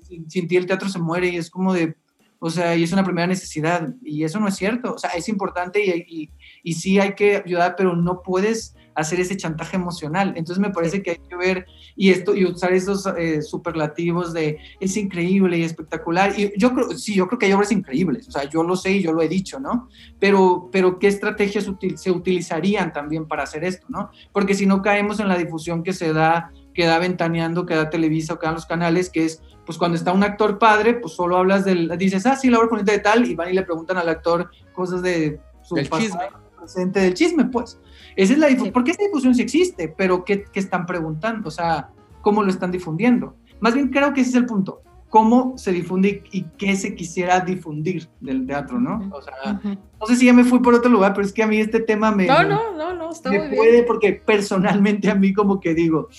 sin, ti el teatro se muere y es como de, o sea, y es una primera necesidad y eso no es cierto, o sea, es importante y, y, sí hay que ayudar, pero no puedes hacer ese chantaje emocional. Entonces me parece que hay que ver y esto y usar esos eh, superlativos de es increíble y espectacular. Y yo creo, sí, yo creo que hay obras increíbles, o sea, yo lo sé y yo lo he dicho, ¿no? Pero, pero ¿qué estrategias se utilizarían también para hacer esto, ¿no? Porque si no caemos en la difusión que se da, que da Ventaneando, que da Televisa o que dan los canales, que es pues cuando está un actor padre, pues solo hablas del, dices, ah, sí, la obra bonita de tal, y van y le preguntan al actor cosas de su del chisme. presente del chisme, pues. Esa es la difusión, porque esta difusión sí existe, pero ¿qué, ¿qué, están preguntando? O sea, ¿cómo lo están difundiendo? Más bien creo que ese es el punto cómo se difunde y qué se quisiera difundir del teatro, ¿no? O sea, no sé si ya me fui por otro lugar, pero es que a mí este tema me... No, no, no, no, está me puede porque personalmente a mí como que digo,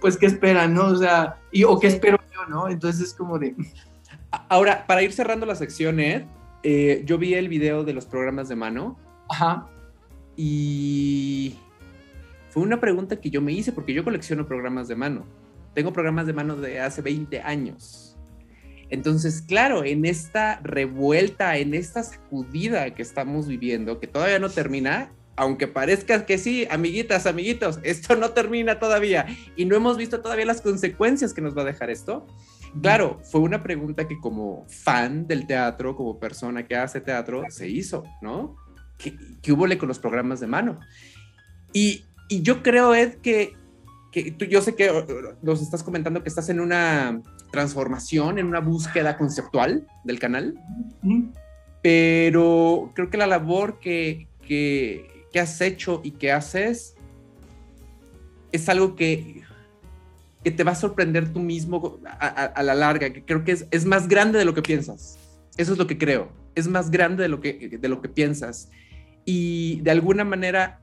pues qué esperan, ¿no? O sea, y, o qué espero yo, ¿no? Entonces es como de... Ahora, para ir cerrando la sección, Ed, eh, yo vi el video de los programas de mano. Ajá. Y fue una pregunta que yo me hice porque yo colecciono programas de mano tengo programas de mano de hace 20 años. Entonces, claro, en esta revuelta, en esta sacudida que estamos viviendo, que todavía no termina, aunque parezca que sí, amiguitas, amiguitos, esto no termina todavía y no hemos visto todavía las consecuencias que nos va a dejar esto. Claro, fue una pregunta que como fan del teatro, como persona que hace teatro, se hizo, ¿no? ¿Qué, qué hubo con los programas de mano? Y, y yo creo, Ed, que que tú, yo sé que nos estás comentando que estás en una transformación, en una búsqueda conceptual del canal, pero creo que la labor que, que, que has hecho y que haces es algo que, que te va a sorprender tú mismo a, a, a la larga, que creo que es, es, más grande de lo que piensas. Eso es lo que creo. Es más grande de lo que, de lo que piensas. Y de alguna manera,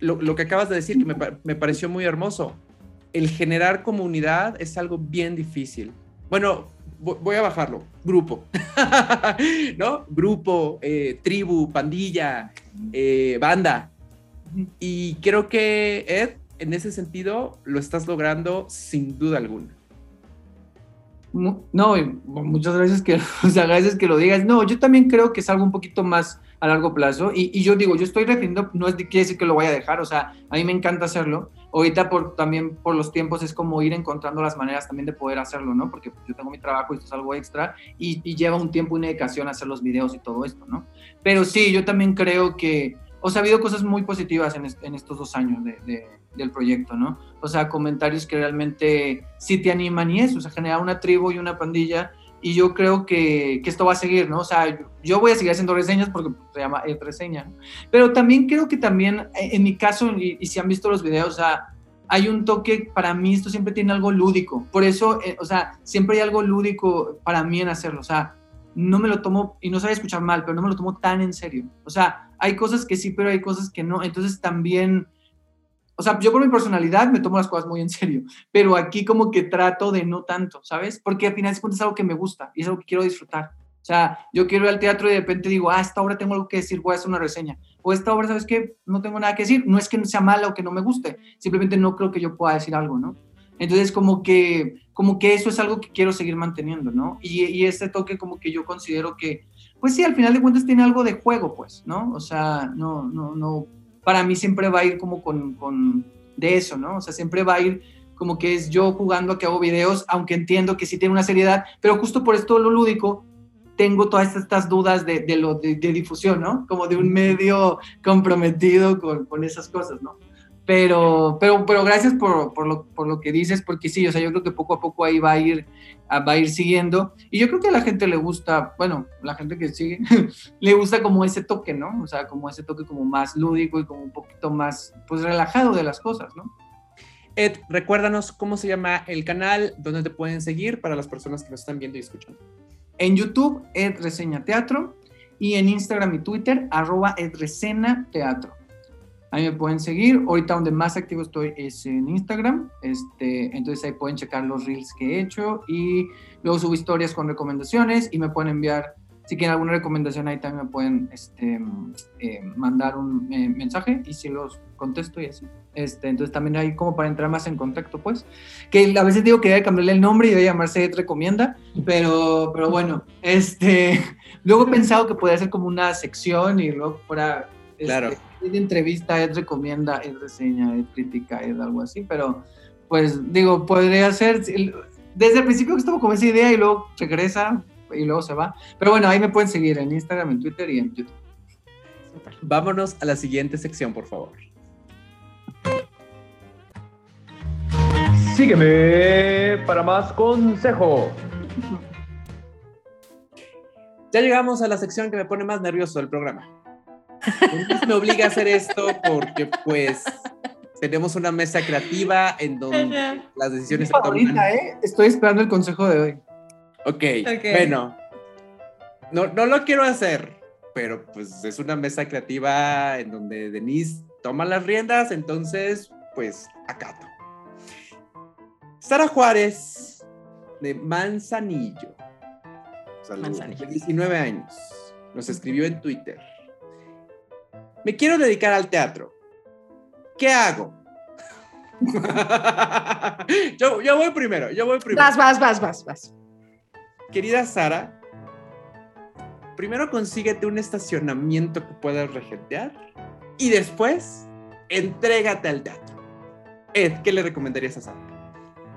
lo, lo que acabas de decir, que me, me, pareció muy hermoso, el generar comunidad es algo bien difícil. Bueno, voy a bajarlo. Grupo. [LAUGHS] ¿No? Grupo, eh, tribu, pandilla, eh, banda. Y creo que, Ed, en ese sentido, lo estás logrando sin duda alguna. No, muchas gracias que, [LAUGHS] o gracias que lo digas. No, yo también creo que es algo un poquito más a largo plazo. Y, yo digo, yo estoy refiriendo, no es de, quiere decir que lo voy a dejar, o sea, a mí me encanta hacerlo. Ahorita también por los tiempos es como ir encontrando las maneras también de poder hacerlo, ¿no? Porque yo tengo mi trabajo y esto es algo extra y, y lleva un tiempo y una dedicación hacer los videos y todo esto, ¿no? Pero sí, yo también creo que, o sea, ha habido cosas muy positivas en, estos dos años de, del proyecto, ¿no? O sea, comentarios que realmente sí te animan y eso, o sea, generar una tribu y una pandilla y yo creo que, que, esto va a seguir, ¿no? O sea, yo voy a seguir haciendo reseñas porque se llama Ed Reseña, ¿no? pero también creo que también, en mi caso, y, y, si han visto los videos, o sea, hay un toque, para mí esto siempre tiene algo lúdico, por eso, eh, o sea, siempre hay algo lúdico para mí en hacerlo, o sea, no me lo tomo, y no sabe escuchar mal, pero no me lo tomo tan en serio, o sea, hay cosas que sí, pero hay cosas que no, entonces también o sea, yo por mi personalidad me tomo las cosas muy en serio, pero aquí como que trato de no tanto, ¿sabes? Porque al final de cuentas es algo que me gusta y es algo que quiero disfrutar. O sea, yo quiero ir al teatro y de repente digo, ah, esta obra tengo algo que decir, voy a hacer una reseña. O esta obra, ¿sabes qué? No tengo nada que decir. No es que sea mala o que no me guste, simplemente no creo que yo pueda decir algo, ¿no? Entonces, como que, como que eso es algo que quiero seguir manteniendo, ¿no? Y, y este toque como que yo considero que, pues sí, al final de cuentas tiene algo de juego, pues, ¿no? O sea, no, no, no, para mí siempre va a ir como con, con, de eso, ¿no? O sea, siempre va a ir como que es yo jugando a que hago videos, aunque entiendo que sí tiene una seriedad, pero justo por esto lo lúdico, tengo todas estas dudas de, de lo de, de, difusión, ¿no? Como de un medio comprometido con, con esas cosas, ¿no? Pero, pero, pero gracias por, por, lo, por lo que dices, porque sí, o sea, yo creo que poco a poco ahí va a ir va a ir siguiendo. Y yo creo que a la gente le gusta, bueno, la gente que sigue, [LAUGHS] le gusta como ese toque, ¿no? O sea, como ese toque como más lúdico y como un poquito más, pues, relajado de las cosas, ¿no? Ed, recuérdanos cómo se llama el canal, dónde te pueden seguir para las personas que nos están viendo y escuchando. En YouTube, Ed Reseña Teatro, y en Instagram y Twitter, arroba Ed Reseña Teatro. Ahí me pueden seguir. Ahorita donde más activo estoy es en Instagram. Este, entonces ahí pueden checar los reels que he hecho y luego subo historias con recomendaciones y me pueden enviar, si quieren alguna recomendación ahí también me pueden este, eh, mandar un eh, mensaje y si los contesto y así. Este, entonces también hay como para entrar más en contacto, pues. Que a veces digo que debe cambiarle el nombre y debe llamarse Recomienda, pero, pero bueno, este, [LAUGHS] luego he pensado que podría ser como una sección y luego fuera... Este, claro Ed entrevista, Ed recomienda, Ed reseña, Ed crítica, Ed algo así, pero pues digo, podría ser, desde el principio que estuvo con esa idea y luego regresa y luego se va. Pero bueno, ahí me pueden seguir en Instagram, en Twitter y en YouTube. Vámonos a la siguiente sección, por favor. Sígueme para más consejo. Ya llegamos a la sección que me pone más nervioso del programa. Entonces me obliga a hacer esto porque pues tenemos una mesa creativa en donde las decisiones se toman. ¿eh? Estoy esperando el consejo de hoy. Okay, ok, bueno. No, no lo quiero hacer, pero pues es una mesa creativa en donde Denise toma las riendas, entonces pues acato. Sara Juárez de Manzanillo, Manzanillo. de 19 años, nos escribió en Twitter. Me quiero dedicar al teatro. ¿Qué hago? [LAUGHS] yo, yo, voy primero, yo voy primero. Vas, vas, vas, vas, vas. Querida Sara, primero consíguete un estacionamiento que puedas regentear y después entrégate al teatro. Ed, ¿qué le recomendarías a Sara?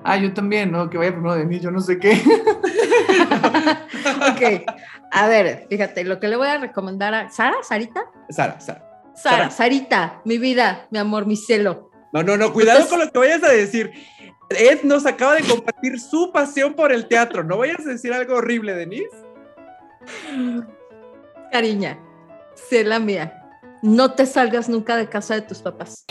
Ah, yo también, ¿no? Que vaya primero de mí, yo no sé qué. [LAUGHS] ok, a ver, fíjate, lo que le voy a recomendar a Sara, Sarita. Sara, Sara. Sara, Sarita, mi vida, mi amor, mi celo. No, no, no, cuidado con lo que vayas a decir. Ed nos acaba de compartir su pasión por el teatro. No vayas a decir algo horrible, Denise. Cariña, sé la mía. No te salgas nunca de casa de tus papás.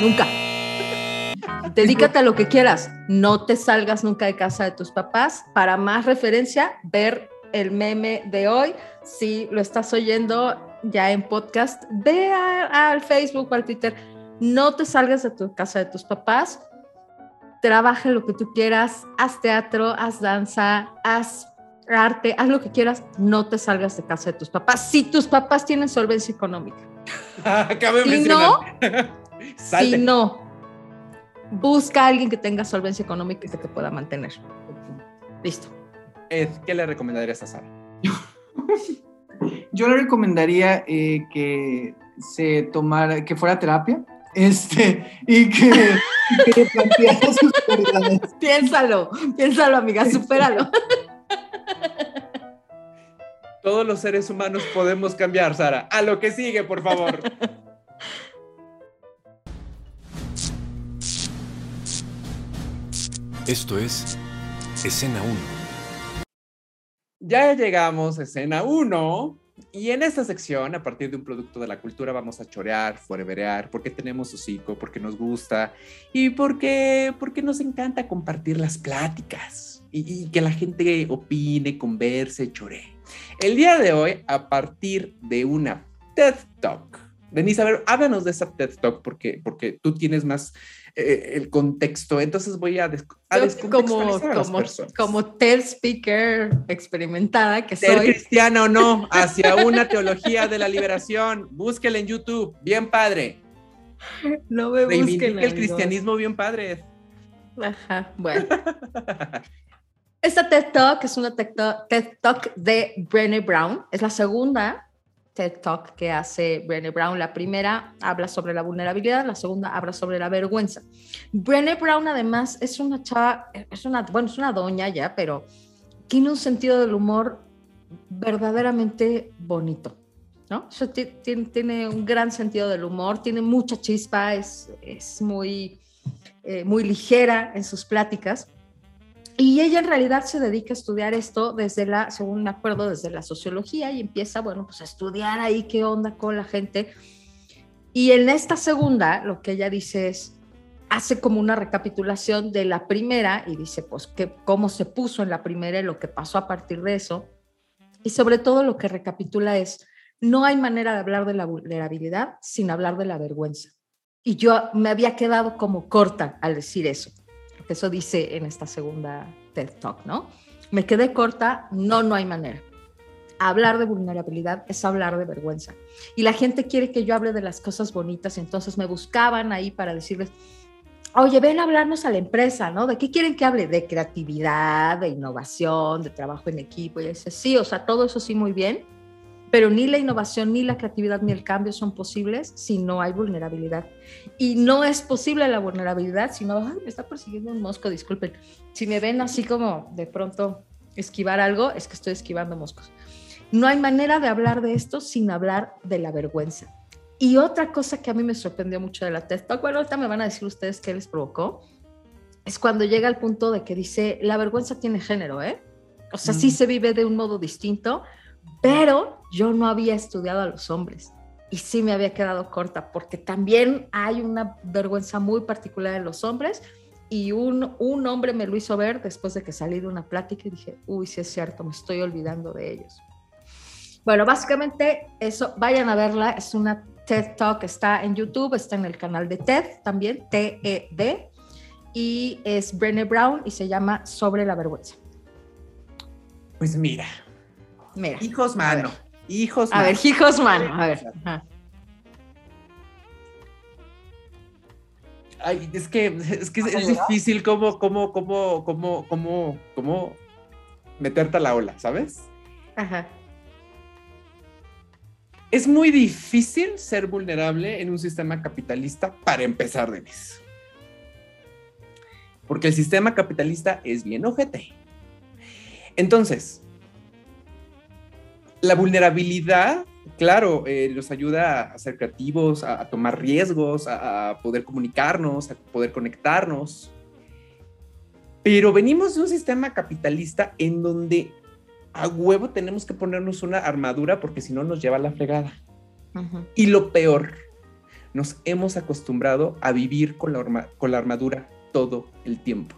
Nunca. [LAUGHS] Dedícate a lo que quieras. No te salgas nunca de casa de tus papás. Para más referencia, ver el meme de hoy. Si lo estás oyendo ya en podcast, ve al Facebook o al Twitter. No te salgas de tu casa de tus papás. Trabaja lo que tú quieras. Haz teatro, haz danza, haz arte, haz lo que quieras. No te salgas de casa de tus papás. Si tus papás tienen solvencia económica. [LAUGHS] Si mencionar. no, [LAUGHS] Salte. si no, busca a alguien que tenga solvencia económica y que te pueda mantener. Listo. Ed, ¿qué le recomendarías a Sara? [LAUGHS] Yo le recomendaría eh, que se tomara, que fuera a terapia, este, [LAUGHS] y que, y que planteara sus prioridades. Piénsalo, piénsalo, amiga, supéralo. Todos los seres humanos podemos cambiar, Sara. A lo que sigue, por favor. Esto es Escena 1. Ya llegamos a escena 1 y en esta sección, a partir de un producto de la cultura, vamos a chorear, foreverear, porque tenemos hocico, porque nos gusta y porque, porque nos encanta compartir las pláticas y, y que la gente opine, converse, choree. El día de hoy, a partir de una TED Talk, Denise, a ver, háblanos de esa TED Talk porque, porque tú tienes más eh, el contexto, entonces voy a, des a como, a como, como TED speaker experimentada que Ser soy. cristiano o no, [LAUGHS] hacia una teología de la liberación. Búsquela en YouTube, bien padre. No me busquen. Reivindica el amigos. cristianismo bien padre. Ajá, bueno. Esta TED Talk es una TED Talk, TED Talk de Brené Brown. Es la segunda TED Talk que hace Brené Brown. La primera habla sobre la vulnerabilidad, la segunda habla sobre la vergüenza. Brené Brown además es una chava, es una, bueno, es una doña ya, pero tiene un sentido del humor verdaderamente bonito. ¿no? O sea, ti- tiene, tiene un gran sentido del humor, tiene mucha chispa, es, es muy, eh, muy ligera en sus pláticas. Y ella en realidad se dedica a estudiar esto desde la, según me acuerdo, desde la sociología y empieza, bueno, pues a estudiar ahí qué onda con la gente. Y en esta segunda, lo que ella dice es, hace como una recapitulación de la primera y dice, pues, que, cómo se puso en la primera y lo que pasó a partir de eso. Y sobre todo lo que recapitula es, no hay manera de hablar de la vulnerabilidad sin hablar de la vergüenza. Y yo me había quedado como corta al decir eso, eso dice en esta segunda TED Talk, ¿no? Me quedé corta, no, no hay manera. Hablar de vulnerabilidad es hablar de vergüenza. Y la gente quiere que yo hable de las cosas bonitas, entonces me buscaban ahí para decirles, oye, ven a hablarnos a la empresa, ¿no? ¿De qué quieren que hable? De creatividad, de innovación, de trabajo en equipo. Y dice, sí, o sea, todo eso sí muy bien, pero ni la innovación, ni la creatividad, ni el cambio son posibles si no hay vulnerabilidad. Y no es posible la vulnerabilidad si no, ay, me está persiguiendo un mosco, disculpen. Si me ven así como de pronto esquivar algo, es que estoy esquivando moscos. No hay manera de hablar de esto sin hablar de la vergüenza. Y otra cosa que a mí me sorprendió mucho de la TED Talk, bueno, ahorita me van a decir ustedes qué les provocó, es cuando llega al punto de que dice, la vergüenza tiene género, ¿eh? O sea, sí se vive de un modo distinto, pero yo no había estudiado a los hombres y sí me había quedado corta porque también hay una vergüenza muy particular en los hombres y un, un hombre me lo hizo ver después de que salí de una plática y dije, uy, sí es cierto, me estoy olvidando de ellos. Bueno, básicamente eso, vayan a verla, es una TED Talk, está en YouTube, está en el canal de TED también, T-E-D, y es Brené Brown y se llama Sobre la vergüenza. Pues mira, Mira, hijos mano, hijos a ver, hijos mano, a ver. ajá. Ay, es que es, que es, es difícil cómo, cómo, cómo, cómo, cómo, cómo meterte a la ola, ¿sabes? Ajá. Es muy difícil ser vulnerable en un sistema capitalista para empezar, Denise. Porque el sistema capitalista es bien ojete. Entonces, la vulnerabilidad claro, eh, nos ayuda a ser creativos, a, a tomar riesgos, a, a poder comunicarnos, a poder conectarnos. Pero venimos de un sistema capitalista en donde a huevo tenemos que ponernos una armadura porque si no nos lleva a la fregada. Y lo peor, nos hemos acostumbrado a vivir con la, con la armadura todo el tiempo.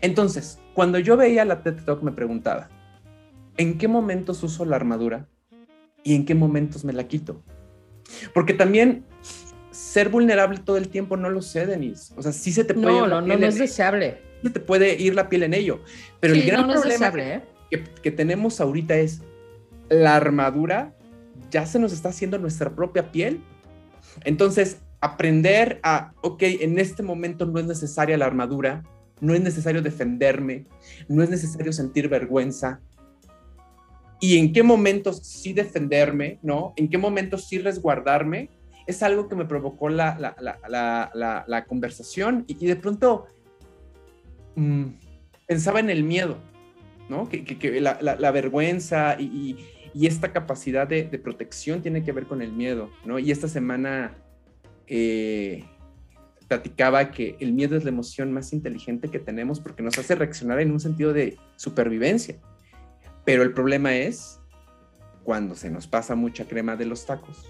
Entonces, cuando yo veía la TED Talk me preguntaba, ¿en qué momentos uso la armadura y en qué momentos me la quito? Porque también ser vulnerable todo el tiempo no lo sé, Denise. O sea, sí se te puede, No, ir, la no, no, piel no en- es deseable. se te puede ir la piel en ello. Pero el gran no, no problema deseable, ¿eh? que, que tenemos ahorita es la armadura ya se nos está haciendo nuestra propia piel. Entonces, aprender a, ok, en este momento no es necesaria la armadura, no es necesario defenderme, no es necesario sentir vergüenza. Y en qué momentos sí defenderme, ¿no? En qué momentos sí resguardarme, es algo que me provocó la, la, la, la, conversación y, y de pronto mm, pensaba en el miedo, ¿no? Que, que- que la vergüenza y, y- y esta capacidad de, de protección tiene que ver con el miedo, ¿no? Y esta semana eh, platicaba que el miedo es la emoción más inteligente que tenemos porque nos hace reaccionar en un sentido de supervivencia. Pero el problema es cuando se nos pasa mucha crema de los tacos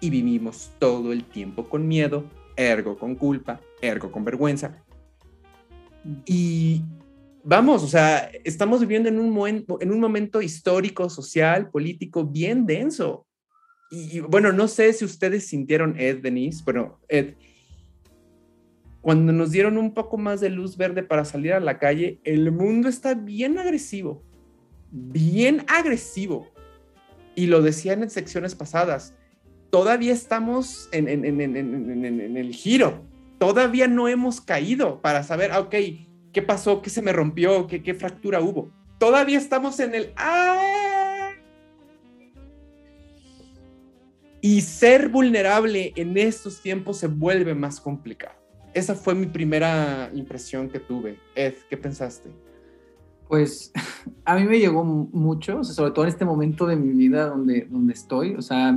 y vivimos todo el tiempo con miedo, ergo con culpa, ergo con vergüenza. Y vamos, o sea, estamos viviendo en un, momento, en un momento histórico, social, político bien denso. Y, y, bueno, no sé si ustedes sintieron, Ed, Denise, bueno, Ed, cuando nos dieron un poco más de luz verde para salir a la calle, el mundo está bien agresivo, bien agresivo. Y lo decía en secciones pasadas, todavía estamos en, en, en, en, el giro, todavía no hemos caído para saber, ah, ok, ¿qué pasó? ¿Qué se me rompió? ¿Qué, qué fractura hubo? Todavía estamos en el... ¡Ah! Y ser vulnerable en estos tiempos se vuelve más complicado. Esa fue mi primera impresión que tuve. Ed, ¿qué pensaste? Pues [LAUGHS] a mí me llegó mucho, sobre todo en este momento de mi vida donde, donde estoy, o sea,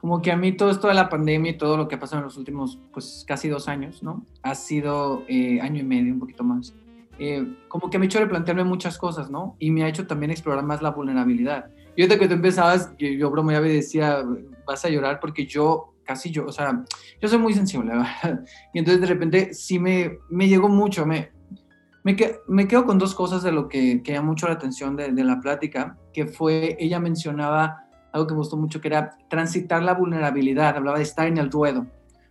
como que a mí todo esto de la pandemia y todo lo que ha pasado en los últimos, pues casi dos años, ¿no? Ha sido eh, año y medio, un poquito más. Eh, como que me ha hecho replantearme muchas cosas, ¿no? Y me ha hecho también explorar más la vulnerabilidad. Y ahorita que tú empezabas, yo, yo bromeaba y decía, vas a llorar porque yo, casi yo, o sea, yo soy muy sensible, [LAUGHS] ¿verdad? Y entonces de repente sí me, me llegó mucho, me, me, que, me, quedo con dos cosas de lo que, que llamó mucho la atención de, de, la plática, que fue, ella mencionaba algo que me gustó mucho, que era transitar la vulnerabilidad, hablaba de estar en el ruedo.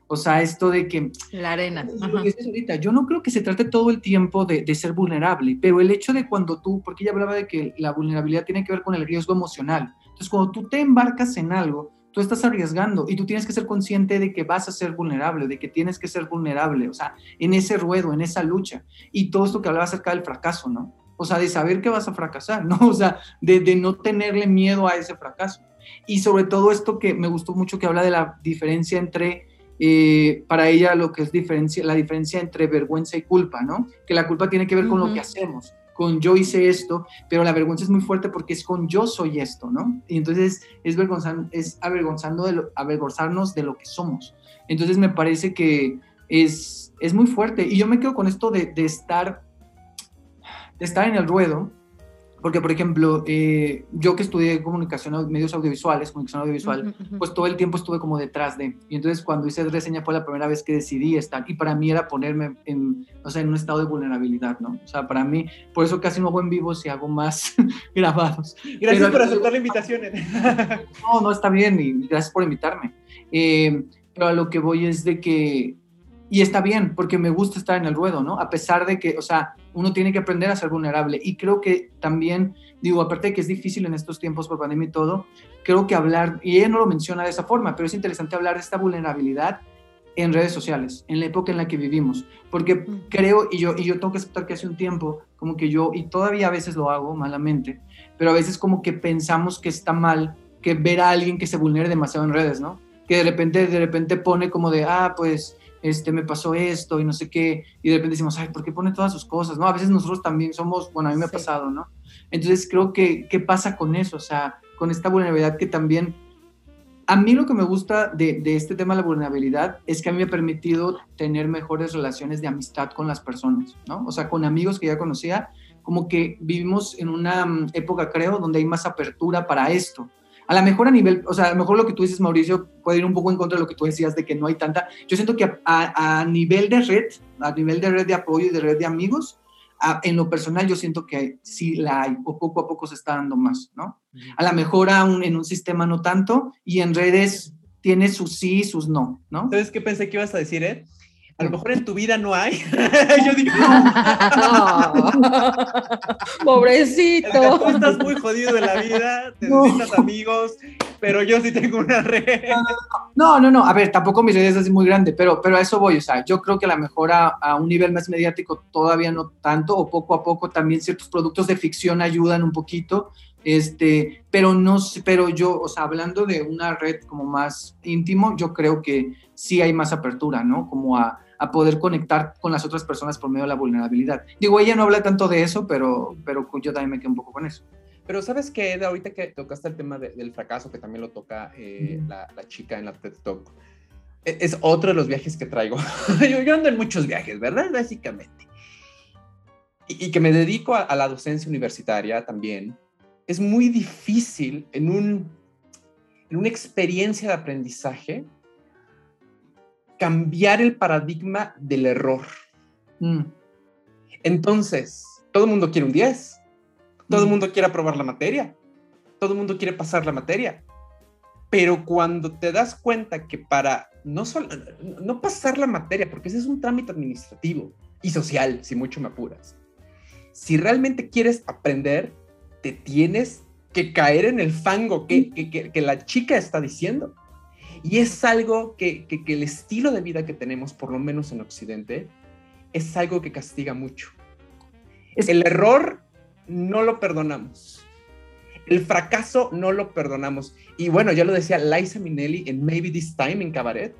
O sea, esto de que... La arena. Ajá. ahorita, yo no creo que se trate todo el tiempo de, de, ser vulnerable, pero el hecho de cuando tú, porque ella hablaba de que la vulnerabilidad tiene que ver con el riesgo emocional. Entonces, cuando tú te embarcas en algo, tú estás arriesgando y tú tienes que ser consciente de que vas a ser vulnerable, de que tienes que ser vulnerable, o sea, en ese ruedo, en esa lucha. Y todo esto que hablaba acerca del fracaso, ¿no? O sea, de saber que vas a fracasar, [LAUGHS] ¿no? O sea, de, de no tenerle miedo a ese fracaso. Y sobre todo esto que me gustó mucho que habla de la diferencia entre, eh, para ella, lo que es diferencia, la diferencia entre vergüenza y culpa, ¿no? Que la culpa tiene que ver con uh -huh. lo que hacemos, con yo hice esto, pero la vergüenza es muy fuerte porque es con yo soy esto, ¿no? Y entonces es, vergonzan, es avergonzando de lo, avergonzarnos de lo que somos. Entonces me parece que es, es muy fuerte. Y yo me quedo con esto de, de estar, de estar en el ruedo, porque, por ejemplo, eh, yo que estudié comunicación, medios audiovisuales, comunicación audiovisual, uh -huh. pues todo el tiempo estuve como detrás de. Y entonces cuando hice reseña fue la primera vez que decidí estar. Y para mí era ponerme en, o sea, en un estado de vulnerabilidad, ¿no? O sea, para mí, por eso casi no hago en vivo si hago más [LAUGHS] grabados. Gracias pero, por aceptar la invitación. [LAUGHS] no, no, está bien y gracias por invitarme. Eh, pero a lo que voy es de que y está bien, porque me gusta estar en el ruedo, ¿no? A pesar de que, o sea, uno tiene que aprender a ser vulnerable. Y creo que también, digo, aparte de que es difícil en estos tiempos por pandemia y todo, creo que hablar, y ella no lo menciona de esa forma, pero es interesante hablar de esta vulnerabilidad en redes sociales, en la época en la que vivimos. Porque creo, y yo, y yo tengo que aceptar que hace un tiempo, como que yo, y todavía a veces lo hago malamente, pero a veces como que pensamos que está mal que ver a alguien que se vulnere demasiado en redes, ¿no? Que de repente, de repente pone como de, ah, pues este, me pasó esto y no sé qué, y de repente decimos, ay, ¿por qué pone todas sus cosas? ¿No? A veces nosotros también somos, bueno, a mí me ha pasado, ¿no? Entonces creo que, ¿qué pasa con eso? O sea, con esta vulnerabilidad que también, a mí lo que me gusta de, de este tema de la vulnerabilidad es que a mí me ha permitido tener mejores relaciones de amistad con las personas, ¿no? O sea, con amigos que ya conocía, como que vivimos en una mm, época, creo, donde hay más apertura para esto. A lo mejor a nivel, o sea, a lo mejor lo que tú dices, Mauricio, puede ir un poco en contra de lo que tú decías de que no hay tanta. Yo siento que a, a nivel de red, a nivel de red de apoyo y de red de amigos, en lo personal yo siento que sí la hay, o poco a poco se está dando más, ¿no? A lo mejor aún en un sistema no tanto, y en redes tiene sus sí y sus no, ¿no? ¿Sabes qué pensé que ibas a decir, eh? A lo mejor en tu vida no hay. [LAUGHS] yo digo, [LAUGHS] pobrecito. Tú estás muy jodido de la vida, te necesitas amigos, pero yo sí tengo una red. No, no, no, a ver, tampoco mi red es así muy grande, pero, pero a eso voy, o sea, yo creo que a lo mejor a, a, un nivel más mediático todavía no tanto, o poco a poco también ciertos productos de ficción ayudan un poquito, este, pero no, pero yo, o sea, hablando de una red como más íntimo, yo creo que sí hay más apertura, ¿no? Como a, a poder conectar con las otras personas por medio de la vulnerabilidad. Digo, ella no habla tanto de eso, pero, pero yo también me quedo un poco con eso. Pero sabes que, Eda, ahorita que tocaste el tema de, del fracaso, que también lo toca eh, mm. la, la, chica en la TED Talk, es, es, otro de los viajes que traigo. [LAUGHS] yo, yo, ando en muchos viajes, ¿verdad? Básicamente. Y, y que me dedico a, a, la docencia universitaria también. Es muy difícil en, un, en una experiencia de aprendizaje cambiar el paradigma del error. Mm. Entonces, todo el mundo quiere un 10, todo el mm. mundo quiere aprobar la materia, todo el mundo quiere pasar la materia. Pero cuando te das cuenta que para no, solo, no pasar la materia, porque ese es un trámite administrativo y social, si mucho me apuras, si realmente quieres aprender, te tienes que caer en el fango que, que, que, que la chica está diciendo. Y es algo que, que, que, el estilo de vida que tenemos, por lo menos en Occidente, es algo que castiga mucho. Es el error no lo perdonamos. El fracaso no lo perdonamos. Y bueno, ya lo decía Liza Minnelli en Maybe This Time en Cabaret.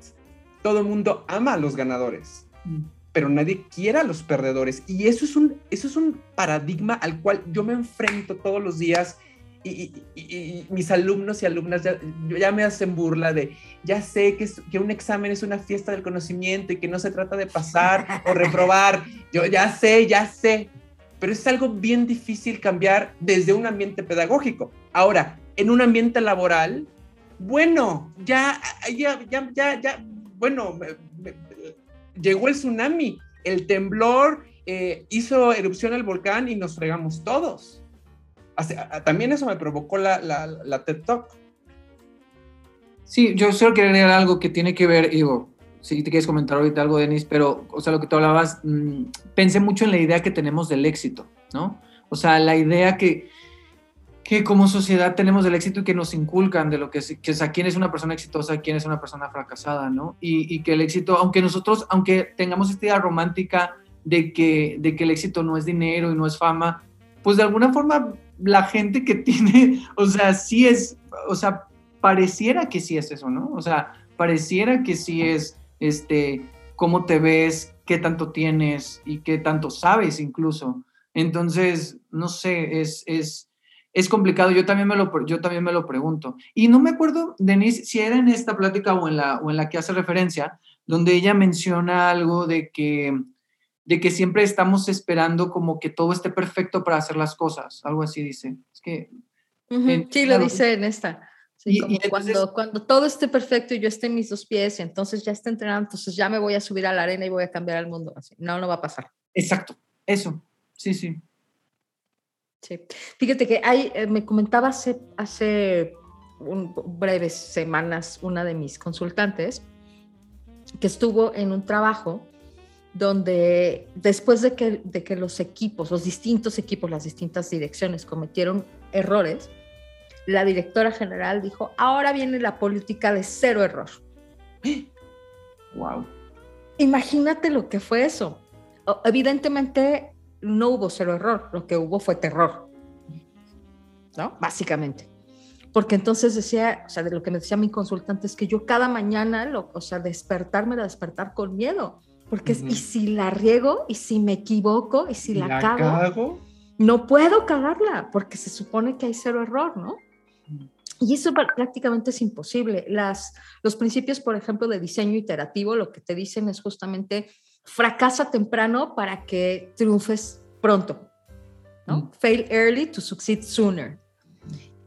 Todo el mundo ama a los ganadores, mm. pero nadie quiere a los perdedores. Y eso es, un, eso es un paradigma al cual yo me enfrento todos los días y, mis alumnos y alumnas ya, me hacen burla de, ya sé que, que un examen es una fiesta del conocimiento y que no se trata de pasar o reprobar, yo ya sé, ya sé, pero es algo bien difícil cambiar desde un ambiente pedagógico. Ahora, en un ambiente laboral, bueno, ya, ya, ya, ya, bueno, llegó el tsunami, el temblor eh, hizo erupción el volcán y nos fregamos todos también eso me provocó la, la, la, TED Talk. Sí, yo solo quería algo que tiene que ver, digo, si te quieres comentar ahorita algo, Denis, pero, o sea, lo que tú hablabas, mmm, pensé mucho en la idea que tenemos del éxito, ¿no? O sea, la idea que, que como sociedad tenemos del éxito y que nos inculcan de lo que es, que, quién es una persona exitosa, quién es una persona fracasada, ¿no? Y, y que el éxito, aunque nosotros, aunque tengamos esta idea romántica de que, de que el éxito no es dinero y no es fama, pues de alguna forma la gente que tiene, o sea, sí es, o sea, pareciera que sí es eso, ¿no? O sea, pareciera que sí es, este, cómo te ves, qué tanto tienes y qué tanto sabes incluso. Entonces, no sé, es, es, es complicado. Yo también, me lo, yo también me lo pregunto. Y no me acuerdo, Denise, si era en esta plática o en la, o en la que hace referencia, donde ella menciona algo de que de que siempre estamos esperando como que todo esté perfecto para hacer las cosas, algo así dice. Es que... Uh -huh. sí, lo dice en esta. Sí, y, como y entonces, cuando, cuando todo esté perfecto y yo esté en mis dos pies y entonces ya esté entrenando, entonces ya me voy a subir a la arena y voy a cambiar el mundo. Así, no, no va a pasar. Exacto, eso, sí, sí. Sí, fíjate que hay, eh, me comentaba hace, hace un, breves semanas una de mis consultantes que estuvo en un trabajo donde después de que, de que los equipos, los distintos equipos, las distintas direcciones cometieron errores, la directora general dijo, ahora viene la política de cero error. [GASPS] Wow. Imagínate lo que fue eso. Evidentemente no hubo cero error, lo que hubo fue terror. ¿No? Básicamente. porque entonces decía, o sea, de lo que me decía mi consultante es que yo cada mañana, lo, o sea, despertarme era despertar con miedo, porque es, y si la riego, y si me equivoco, y si la, cago, no puedo cagarla, porque se supone que hay cero error, ¿no? Y eso prácticamente es imposible. Las, los principios, por ejemplo, de diseño iterativo, lo que te dicen es justamente fracasa temprano para que triunfes pronto. ¿no? Mm. Fail early to succeed sooner.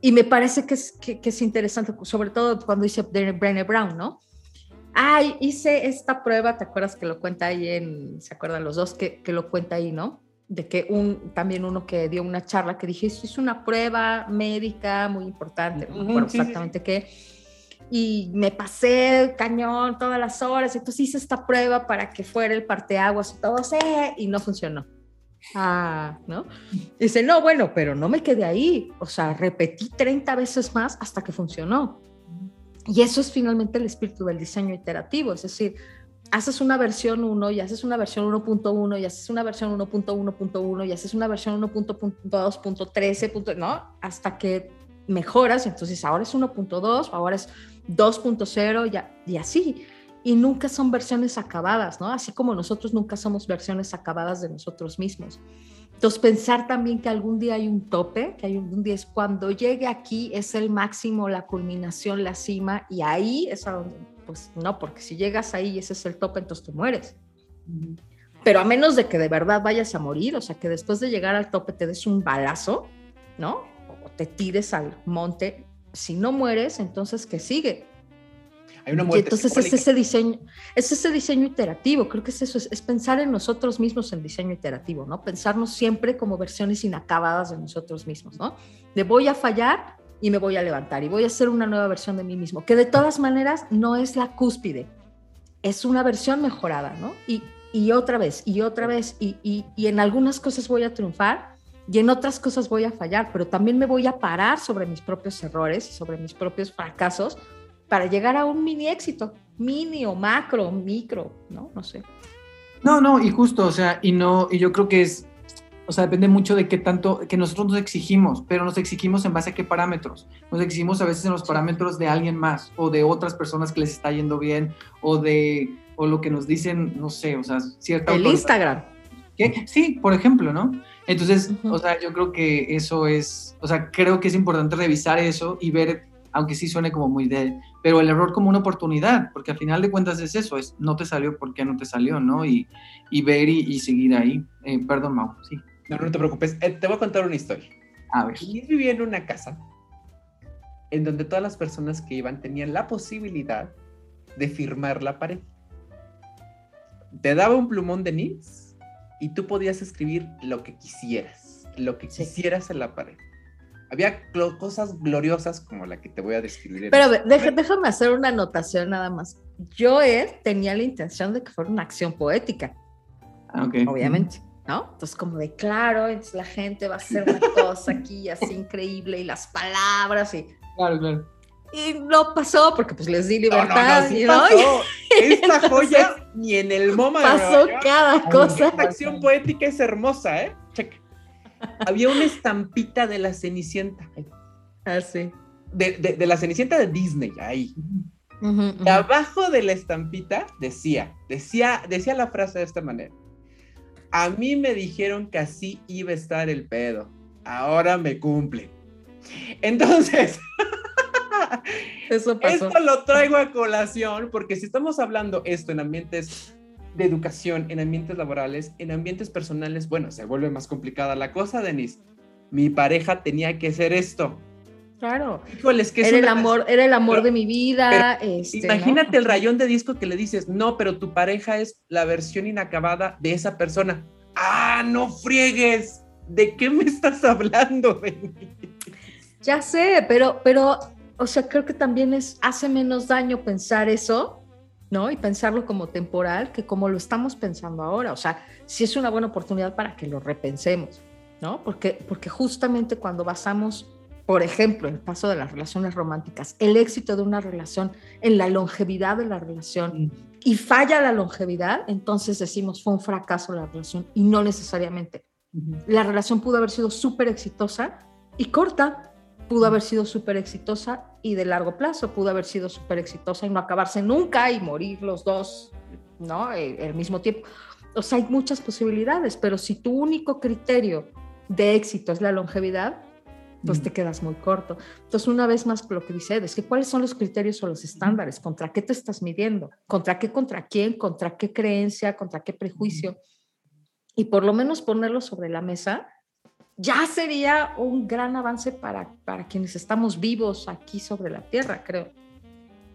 Y me parece que es, que, es interesante, sobre todo cuando dice Brené Brown, ¿no? Ay, hice esta prueba, ¿te acuerdas que lo cuenta ahí en, se acuerdan los dos que, que lo cuenta ahí, ¿no? De que un, también uno que dio una charla que dije, es una prueba médica muy importante, no exactamente qué. Y me pasé cañón todas las horas, entonces hice esta prueba para que fuera el parteaguas y todo, y no funcionó. Ah, ¿no? Dice, no, bueno, pero no me quedé ahí. O sea, repetí 30 veces más hasta que funcionó. Y eso es finalmente el espíritu del diseño iterativo, es decir, haces una versión 1 y haces una versión 1.1 y haces una versión 1.1.1 y haces una versión 1.2.13, ¿no? Hasta que mejoras, entonces ahora es 1.2, ahora es 2.0 y así y nunca son versiones acabadas, ¿no? Así como nosotros nunca somos versiones acabadas de nosotros mismos. Entonces, pensar también que algún día hay un tope, que hay un día es cuando llegue aquí es el máximo, la culminación, la cima, y ahí es a donde, pues no, porque si llegas ahí y ese es el tope, entonces te mueres. Pero a menos de que de verdad vayas a morir, o sea, que después de llegar al tope te des un balazo, ¿no? O te tires al monte, si no mueres, entonces ¿qué sigue? Hay una muerte. entonces es ese diseño, es ese diseño iterativo, creo que es eso, es, pensar en nosotros mismos en diseño iterativo, ¿no? Pensarnos siempre como versiones inacabadas de nosotros mismos, ¿no? De voy a fallar y me voy a levantar y voy a hacer una nueva versión de mí mismo, que de todas maneras no es la cúspide, es una versión mejorada, ¿no? Y, y otra vez, y otra vez, y, y, y en algunas cosas voy a triunfar y en otras cosas voy a fallar, pero también me voy a parar sobre mis propios errores, sobre mis propios fracasos para llegar a un mini éxito, mini o macro, micro, ¿no? No sé. No, no, y justo, o sea, y no, y yo creo que es, o sea, depende mucho de qué tanto, que nosotros nos exigimos, pero nos exigimos en base a qué parámetros. Nos exigimos a veces en los parámetros de alguien más o de otras personas que les está yendo bien o de, o lo que nos dicen, no sé, o sea, cierta... El Instagram. ¿Qué? Sí, por ejemplo, ¿no? Entonces, o sea, yo creo que eso es, o sea, creo que es importante revisar eso y ver aunque sí suene como muy de, pero el error como una oportunidad, porque al final de cuentas es eso, es no te salió porque no te salió, ¿no? Y, y ver y, seguir ahí. Eh, perdón, Mau, sí. No, no te preocupes, eh, te voy a contar una historia. A ver. Y vivía en una casa en donde todas las personas que iban tenían la posibilidad de firmar la pared. Te daba un plumón de nits y tú podías escribir lo que quisieras, lo que quisieras en la pared había cosas gloriosas como la que te voy a describir. Pero déjame hacer una anotación nada más. Yo eh, tenía la intención de que fuera una acción poética. Ah, okay. Obviamente, ¿no? Entonces, como de claro, entonces la gente va a hacer una cosa aquí así increíble y las palabras y. Claro, claro. Y no pasó porque pues les di libertad. No, no, pasó. [LAUGHS] Esta joya ni en el MoMA. Pasó cada cosa. Esta acción poética es hermosa, ¿eh? Check había una estampita de la Cenicienta. Ah, sí. De, la Cenicienta de Disney, ahí. abajo de la estampita decía, decía, decía la frase de esta manera. A mí me dijeron que así iba a estar el pedo. Ahora me cumple. Entonces, Eso [LAUGHS] pasó. esto lo traigo a colación porque si estamos hablando esto en ambientes de educación, en ambientes laborales, en ambientes personales, bueno, se vuelve más complicada la cosa, Denise. Mi pareja tenía que ser esto. Claro. Híjoles, que era, el amor, era el amor de mi vida. Este, imagínate el rayón de disco que le dices, no, pero tu pareja es la versión inacabada de esa persona. Ah, no friegues. ¿De qué me estás hablando, [LAUGHS] Denise? Ya sé, pero, pero, o sea, creo que también es, hace menos daño pensar eso ¿no? Y pensarlo como temporal que como lo estamos pensando ahora. O sea, si es una buena oportunidad para que lo repensemos, ¿no? Porque, porque justamente cuando basamos, por ejemplo, el caso de las relaciones románticas, el éxito de una relación en la longevidad de la relación mm. y falla la longevidad, entonces decimos fue un fracaso la relación y no necesariamente. La relación pudo haber sido súper exitosa y corta, pudo haber sido súper exitosa y de largo plazo pudo haber sido súper exitosa y no acabarse nunca y morir los dos, ¿no? Al mismo tiempo. O sea, hay muchas posibilidades, pero si tu único criterio de éxito es la longevidad, pues te quedas muy corto. Entonces, una vez más, lo que dice Ed, es que cuáles son los criterios o los estándares, contra qué te estás midiendo, contra qué, contra quién, contra qué creencia, contra qué prejuicio. Y por lo menos ponerlo sobre la mesa ya sería un gran avance para, para quienes estamos vivos aquí sobre la tierra, creo.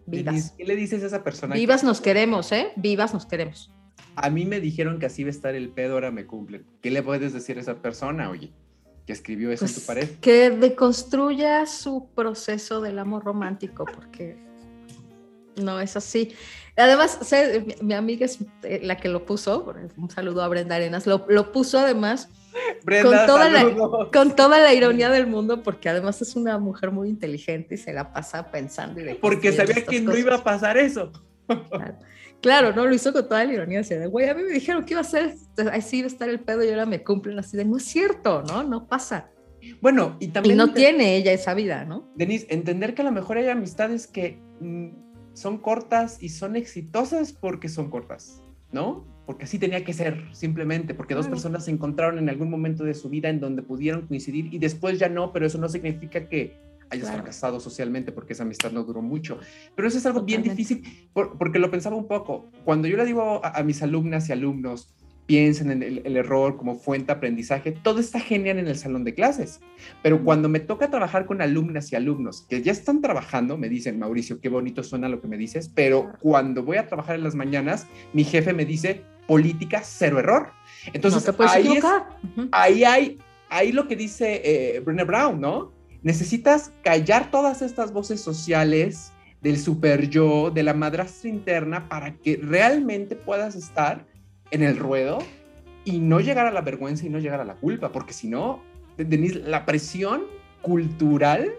Vivas. ¿Qué le dices a esa persona? Vivas nos queremos, ¿eh? Vivas nos queremos. A mí me dijeron que así va a estar el pedo, ahora me cumplen. ¿Qué le puedes decir a esa persona, oye? que escribió eso en tu pues, pared. Que deconstruya su proceso del amor romántico, porque no es así. Además, mi amiga es eh, la que lo puso, un saludo a Brenda Arenas, lo, lo puso además con, toda la, con toda la ironía del mundo, porque además es una mujer muy inteligente y se la pasa pensando. Y porque sabía que no iba a pasar eso. Claro, no lo hizo con toda la ironía. Así de, güey, a mí me dijeron que iba a ser, así iba a estar el pedo y ahora me cumplen así de, no es cierto, ¿no? No pasa. Bueno, y también. Y no tiene ella esa vida, ¿no? Denise, entender que a lo mejor hay amistades que mm, son cortas y son exitosas porque son cortas, ¿no? Porque así tenía que ser, simplemente, porque dos personas se encontraron en algún momento de su vida en donde pudieron coincidir y después ya no, pero eso no significa que hayas fracasado socialmente porque esa amistad no duró mucho. Pero eso es algo bien difícil porque lo pensaba un poco. Cuando yo le digo a, mis alumnas y alumnos, piensen en el, error como fuente de aprendizaje, todo está genial en el salón de clases. Pero cuando me toca trabajar con alumnas y alumnos que ya están trabajando, me dicen, Mauricio, qué bonito suena lo que me dices, pero cuando voy a trabajar en las mañanas, mi jefe me dice, política, cero error. Entonces, ahí, ahí hay, ahí lo que dice eh, Brené Brown, ¿no? Necesitas callar todas estas voces sociales del super yo, de la madrastra interna, para que realmente puedas estar en el ruedo y no llegar a la vergüenza y no llegar a la culpa, porque si no, Denise, la presión cultural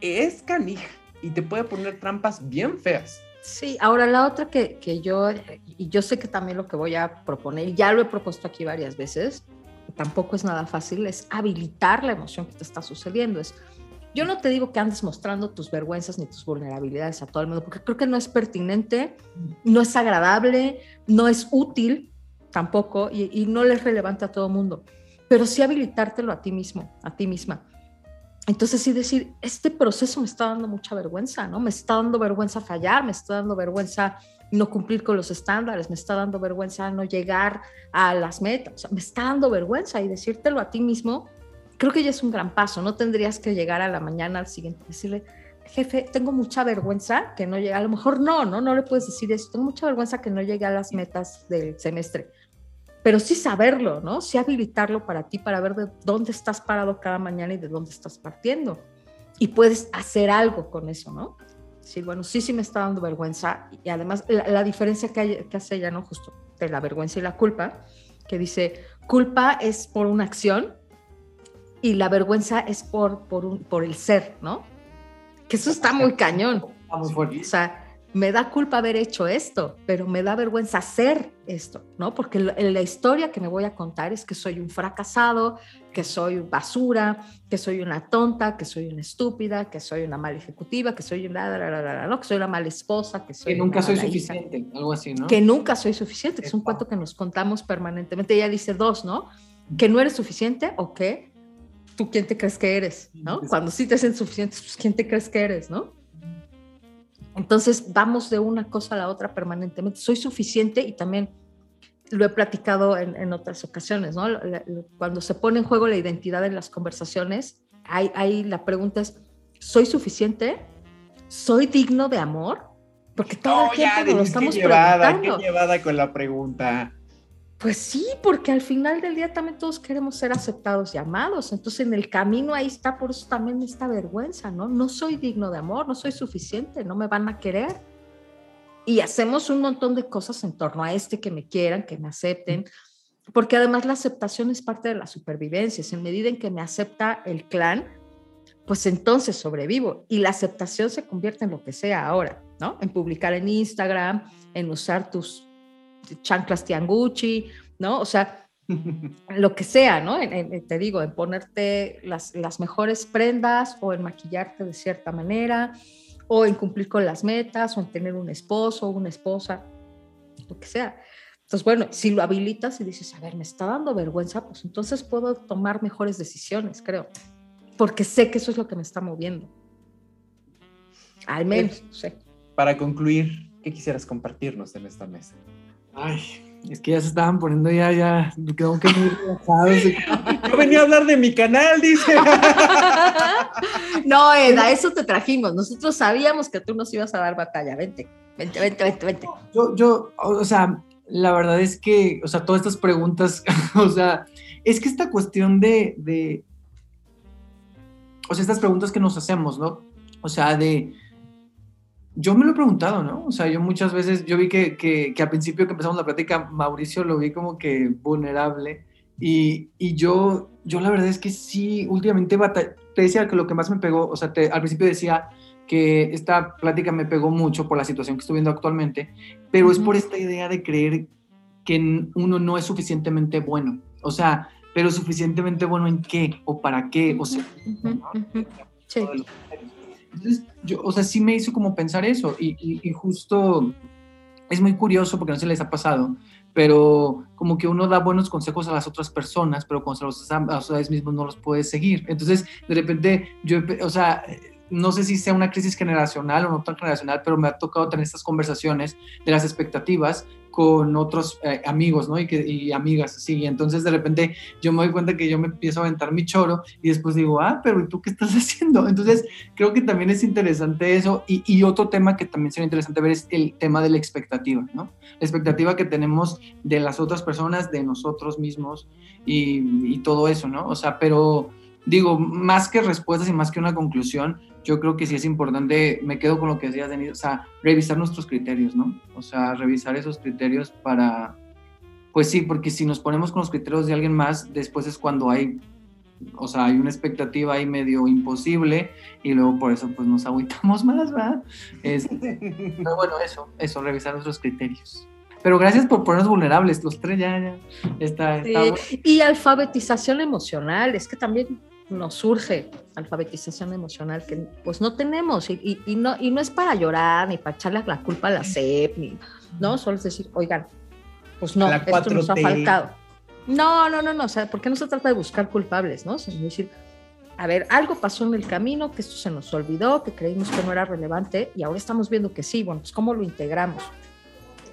es canija y te puede poner trampas bien feas. Sí, ahora la otra que, que yo, y yo sé que también lo que voy a proponer, ya lo he propuesto aquí varias veces, tampoco es nada fácil, es habilitar la emoción que te está sucediendo. Es, yo no te digo que andes mostrando tus vergüenzas ni tus vulnerabilidades a todo el mundo, porque creo que no es pertinente, no es agradable, no es útil tampoco y, y no le es relevante a todo el mundo, pero sí habilitártelo a ti mismo, a ti misma. Entonces sí decir, este proceso me está dando mucha vergüenza, ¿no? Me está dando vergüenza fallar, me está dando vergüenza no cumplir con los estándares, me está dando vergüenza no llegar a las metas, me está dando vergüenza y decírtelo a ti mismo, creo que ya es un gran paso, no tendrías que llegar a la mañana al siguiente decirle, jefe, tengo mucha vergüenza que no llegue, a lo mejor no, no, no le puedes decir eso, tengo mucha vergüenza que no llegue a las metas del semestre, pero sí saberlo, ¿no? Sí habilitarlo para ti, para ver de dónde estás parado cada mañana y de dónde estás partiendo. Y puedes hacer algo con eso, ¿no? sí, bueno, sí, sí me está dando vergüenza. Y además, la, diferencia que, hace ella, ¿no? Justo de la vergüenza y la culpa, que dice, culpa es por una acción y la vergüenza es por, por, un, por el ser, ¿no? Que eso está muy cañón. O sea, me da culpa haber hecho esto, pero me da vergüenza hacer esto, ¿no? Porque la historia que me voy a contar es que soy un fracasado, que soy basura, que soy una tonta, que soy una estúpida, que soy una mala ejecutiva, que soy una, ¿no? que soy una mala esposa, que soy que nunca soy suficiente, algo así, ¿no? Que nunca soy suficiente, que es un cuento que nos contamos permanentemente. Ella dice dos, ¿no? Que no eres suficiente o que tú quién te crees que eres, ¿no? Cuando sí te hacen suficientes, pues quién te crees que eres, ¿no? Entonces vamos de una cosa a la otra permanentemente. Soy suficiente y también lo he platicado en, otras ocasiones, ¿no? Cuando se pone en juego la identidad en las conversaciones, hay, la pregunta es, ¿soy suficiente? ¿Soy digno de amor? Porque todo el tiempo lo estamos preguntando. Qué llevada con la pregunta. Pues sí, porque al final del día también todos queremos ser aceptados y amados. Entonces en el camino ahí está, por eso también esta vergüenza, ¿no? No soy digno de amor, no soy suficiente, no me van a querer. Y hacemos un montón de cosas en torno a este que me quieran, que me acepten, porque además la aceptación es parte de la supervivencia. En medida en que me acepta el clan, pues entonces sobrevivo. Y la aceptación se convierte en lo que sea ahora, ¿no? En publicar en Instagram, en usar tus chanclas ¿no? O sea, [LAUGHS] lo que sea, ¿no? En- en- te digo, en ponerte las, las mejores prendas o en maquillarte de cierta manera o en cumplir con las metas o en tener un esposo o una esposa, lo que sea. Entonces, bueno, si lo habilitas y dices, a ver, me está dando vergüenza, pues entonces puedo tomar mejores decisiones, creo, porque sé que eso es lo que me está moviendo. Al menos, no sé. Para concluir, ¿qué quisieras compartirnos en esta mesa? Ay, es que ya se estaban poniendo ya, ya, quedó que muy relajados. Yo venía a hablar de mi canal, dice. [LAUGHS] No, Eda, eso te trajimos. Nosotros sabíamos que tú nos ibas a dar batalla. Vente, vente, vente, vente, vente. Yo, yo, o sea, la verdad es que, o sea, todas estas preguntas, [LAUGHS] o sea, es que esta cuestión de, de, o sea, estas preguntas que nos hacemos, ¿no? O sea, de, yo me lo he preguntado, ¿no? O sea, yo muchas veces, yo vi que, que, que al principio que empezamos la plática, Mauricio lo vi como que vulnerable y, y yo, yo la verdad es que sí, últimamente te decía que lo que más me pegó, o sea, te- al principio decía que esta plática me pegó mucho por la situación que estoy viendo actualmente, pero es por esta idea de creer que uno no es suficientemente bueno. O sea, pero suficientemente bueno en qué o para qué, o sea, ujú. Sí. Entonces, yo, o sea, sí me hizo como pensar eso y, y- justo es muy curioso porque no se les ha pasado, pero como que uno da buenos consejos a las otras personas, pero cuando los a ustedes mismos no los puedes seguir. Entonces, de repente, yo, o sea, no sé si sea una crisis generacional o no tan generacional, pero me ha tocado tener estas conversaciones de las expectativas con otros eh, amigos, ¿no? Y, que, y amigas, así. Y entonces de repente yo me doy cuenta que yo me empiezo a aventar mi choro y después digo, ah, pero ¿y tú qué estás [LAUGHS] haciendo? Entonces creo que también es interesante eso. Y, y otro tema que también sería interesante ver es el tema de la expectativa, ¿no? La expectativa que tenemos de las otras personas, de nosotros mismos y, y todo eso, ¿no? O sea, pero digo, más que respuestas y más que una conclusión, yo creo que sí es importante, me quedo con lo que decías, Denise, o sea, revisar nuestros criterios, ¿no? O sea, revisar esos criterios para, pues sí, porque si nos ponemos con los criterios de alguien más, después es cuando hay, o sea, hay una expectativa ahí medio imposible y luego por eso pues nos agüitamos [LAUGHS] más, ¿verdad? Pero bueno, eso, eso, revisar nuestros criterios. Pero gracias por ponernos vulnerables, los tres ya, ya, está, Sí, está bueno. Y alfabetización emocional, es que también nos surge alfabetización emocional que pues no tenemos y, y- y no, y no es para llorar ni para echarle la culpa a la SEP, ni, ¿no? Solo es decir, oigan, pues no, esto nos ha 4T. faltado. No, no, no, no, o sea, porque no se trata de buscar culpables, ¿no? Sino decir, a ver, algo pasó en el camino, que esto se nos olvidó, que creímos que no era relevante y ahora estamos viendo que sí, bueno, pues ¿cómo lo integramos?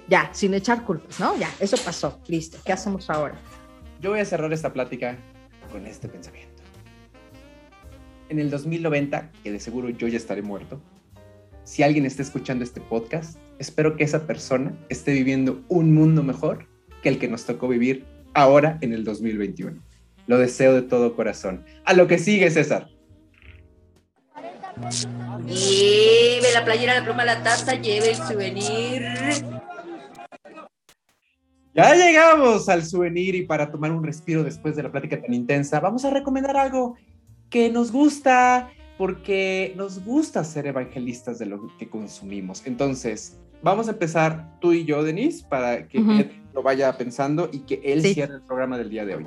Ya, sin echar culpas, ¿no? Ya, eso pasó, listo, ¿qué hacemos ahora? Yo voy a cerrar esta plática con este pensamiento. En el 2090, que de seguro yo ya estaré muerto, si alguien está escuchando este podcast, espero que esa persona esté viviendo un mundo mejor que el que nos tocó vivir ahora en el 2021. Lo deseo de todo corazón. A lo que sigue, César. Lleve la playera, la pluma, la taza, lleve el souvenir. Ya llegamos al souvenir y para tomar un respiro después de la plática tan intensa, vamos a recomendar algo que nos gusta, porque nos gusta ser evangelistas de lo que consumimos. Entonces, vamos a empezar tú y yo, Denise, para que Ujú. Ed lo vaya pensando y que él Sí. cierre el programa del día de hoy.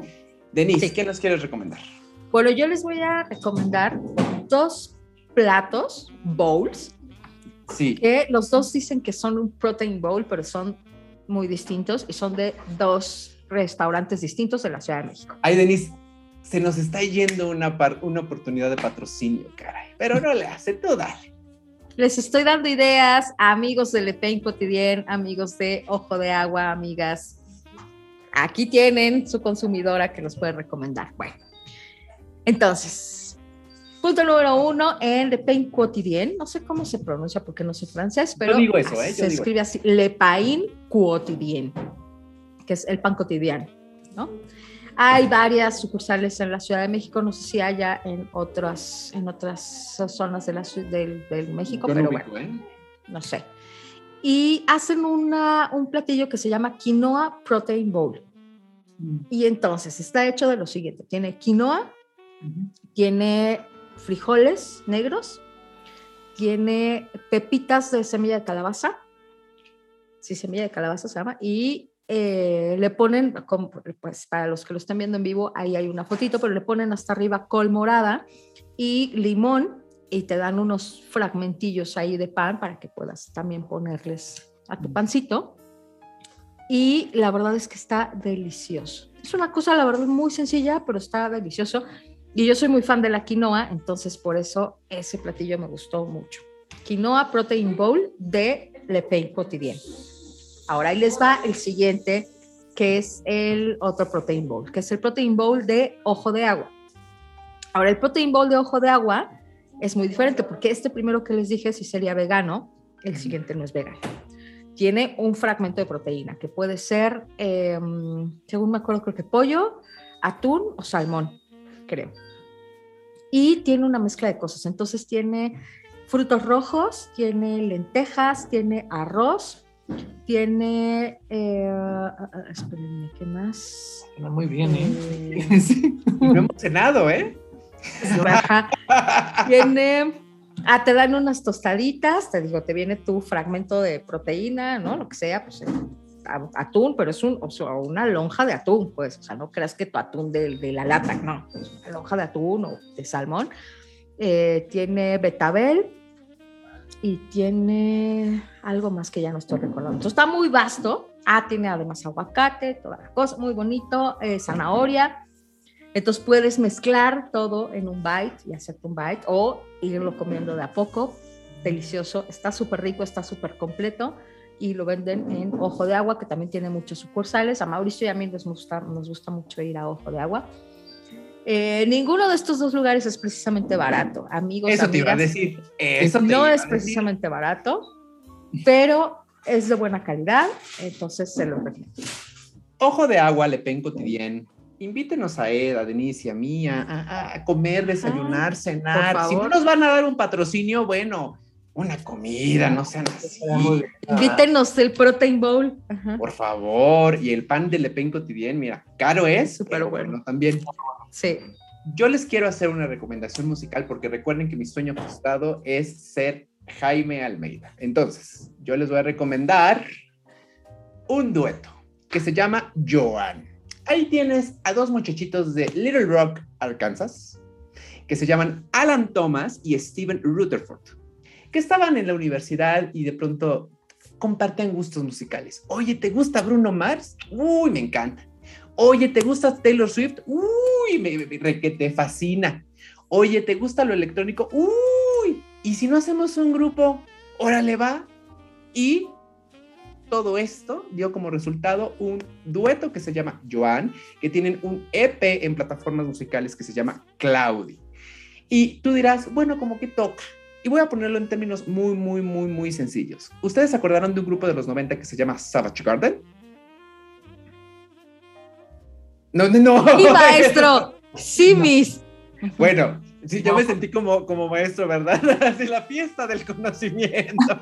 Denise, Sí. ¿qué nos quieres recomendar? Bueno, yo les voy a recomendar dos platos, bowls, Sí, que los dos dicen que son un protein bowl, pero son muy distintos y son de dos restaurantes distintos de la Ciudad de México. ay, Denise, se nos está yendo una, par- una oportunidad de patrocinio, caray. Pero no le hace, tú dale. Les estoy dando ideas a amigos de Le Pen Quotidien, amigos de Ojo de Agua, amigas. Aquí tienen su consumidora que los puede recomendar. Bueno, entonces, punto número uno en Le Pain Quotidien. No sé cómo se pronuncia porque no sé francés, pero digo eso, ¿eh? Yo se digo escribe así: Le Pain Quotidien, que es el pan cotidiano, ¿no? Hay varias sucursales en la Ciudad de México, no sé si haya en otras, en otras zonas de la, del, del México, Yo no pero ubico, bueno, ¿eh? no sé. Y hacen una, un platillo que se llama Quinoa Protein Bowl. Y entonces está hecho de lo siguiente: tiene quinoa, tiene frijoles negros, tiene pepitas de semilla de calabaza, sí, semilla de calabaza se llama, y eh, le ponen, pues para los que lo están viendo en vivo, ahí hay una fotito, pero le ponen hasta arriba col morada y limón y te dan unos fragmentillos ahí de pan para que puedas también ponerles a tu pancito. Y la verdad es que está delicioso. Es una cosa, la verdad, muy sencilla, pero está delicioso. Y yo soy muy fan de la quinoa, entonces por eso ese platillo me gustó mucho. Quinoa Protein Bowl de Le Pain Quotidien. Ahora ahí les va el siguiente, que es el otro Protein Bowl, que es el Protein Bowl de ojo de agua. Ahora el Protein Bowl de ojo de agua es muy diferente porque este primero que les dije sí sería vegano, el siguiente no es vegano. Tiene un fragmento de proteína que puede ser, em, según me acuerdo, creo que pollo, atún o salmón creo. Y tiene una mezcla de cosas. Entonces tiene frutos rojos, tiene lentejas, tiene arroz, tiene... Eh, ah, ah, espérenme, ¿qué más? Muy bien, ¿eh? eh. [LAUGHS] No hemos cenado, ¿eh? [LAUGHS] tiene... Ah, te dan unas tostaditas, te digo, te viene tu fragmento de proteína, ¿no? Lo que sea, pues atún, pero es un, o una lonja de atún, pues, o sea, no creas que tu atún de, de la lata, no, es una lonja de atún o de salmón. Eh, tiene betabel y tiene algo más que ya no estoy recordando. Entonces está muy vasto. Ah, tiene además aguacate, toda la cosa, muy bonito, eh, zanahoria. Entonces puedes mezclar todo en un bite y hacerte un bite o irlo comiendo de a poco. Delicioso, está súper rico, está súper completo y lo venden en Ojo de Agua, que también tiene muchos sucursales. A Mauricio y a mí nos gusta, nos gusta mucho ir a Ojo de Agua. Eh, ninguno de estos dos lugares es precisamente barato, amigos. Eso te iba a decir. Eso no es precisamente barato, pero es de buena calidad, entonces se lo recomiendo. Ojo de Agua, Le Pen Cotidian. Invítenos a Ed, a Denise y a mí a, comer, desayunar, ah, cenar. Si no nos van a dar un patrocinio, bueno, una comida, no sean así. Invítenos el Protein Bowl. Por favor. Y el pan de Le Pen Cotidienne, mira, caro es, pero bueno, también. Sí. Yo les quiero hacer una recomendación musical porque recuerden que mi sueño frustrado es ser Jaime Almeida. Entonces, yo les voy a recomendar un dueto que se llama Joan. Ahí tienes a dos muchachitos de Little Rock, Arkansas, que se llaman Alan Thomas y Steven Rutherford que estaban en la universidad y de pronto comparten gustos musicales. Oye, ¿te gusta Bruno Mars? Uy, me encanta. Oye, ¿te gusta Taylor Swift? Uy, me, que te fascina. Oye, ¿te gusta lo electrónico? Uy, ¿y si no hacemos un grupo? Órale, va. Y todo esto dio como resultado un dueto que se llama Joan, que tienen un EP en plataformas musicales que se llama Claudi. Y tú dirás, bueno, como que toca. Y voy a ponerlo en términos muy, muy, muy, muy sencillos. ¿Ustedes acordaron de un grupo de los 90 que se llama Savage Garden? No, no, no. ¡Sí, maestro! [LAUGHS] ¡Sí, mis! Bueno, sí, yo me sentí como, como maestro, ¿verdad? [LAUGHS] Así la fiesta del conocimiento.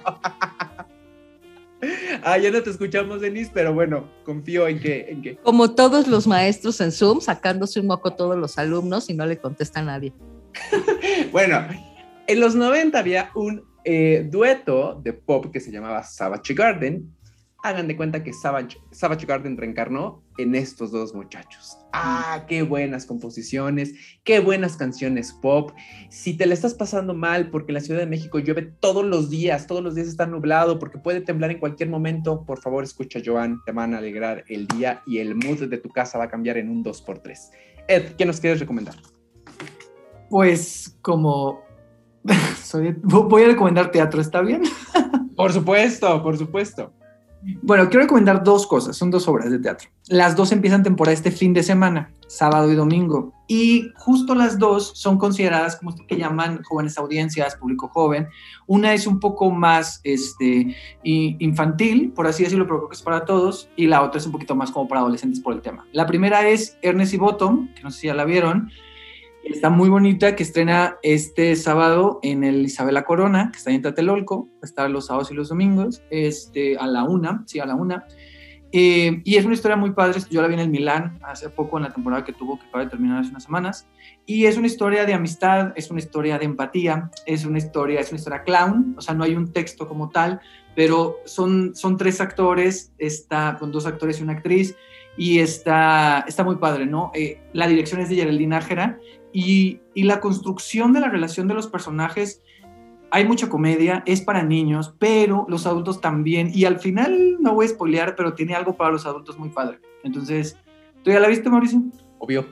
[LAUGHS] ah, ya no te escuchamos, Denise, pero bueno, confío en que, en que... Como todos los maestros en Zoom, sacándose un moco todos los alumnos y no le contesta a nadie. bueno, en los 90 había un eh, dueto de pop que se llamaba Savage Garden. Hagan de cuenta que Savage, Savage Garden reencarnó en estos dos muchachos. Ah, qué buenas composiciones, qué buenas canciones pop. Si te la estás pasando mal porque la Ciudad de México llueve todos los días, todos los días está nublado, porque puede temblar en cualquier momento, por favor escucha Joan, te van a alegrar el día y el mood de tu casa va a cambiar en un 2x3. Ed, ¿qué nos quieres recomendar? Pues como [LAUGHS] voy a recomendar teatro, ¿está bien? por supuesto, por supuesto. Bueno, quiero recomendar dos cosas, son dos obras de teatro. Las dos empiezan temporada este fin de semana, sábado y domingo. Y justo las dos son consideradas como que llaman jóvenes audiencias, público joven. Una es un poco más este, infantil, por así decirlo, pero creo que es para todos. Y la otra es un poquito más como para adolescentes por el tema. La primera es Ernest y Bottom, que no sé si ya la vieron Está muy bonita, que estrena este sábado en el Isabela Corona, que está en a estar los sábados y los domingos, este, a la una, sí, a la una. Eh, y es una historia muy padre, yo la vi en el Milán hace poco, en la temporada que tuvo, que acaba terminar hace unas semanas, y es una historia de amistad, es una historia de empatía, es una historia, es una historia clown, o sea, no hay un texto como tal, pero son, son tres actores, está con dos actores y una actriz, y está, está muy padre, ¿no? Eh, la dirección es de Geraldine Nájera y, y la construcción de la relación de los personajes hay mucha comedia, es para niños, pero los adultos también. Y al final, no voy a spoilear, pero tiene algo para los adultos muy padre. Entonces, ¿tú ya la viste, Mauricio? Obvio.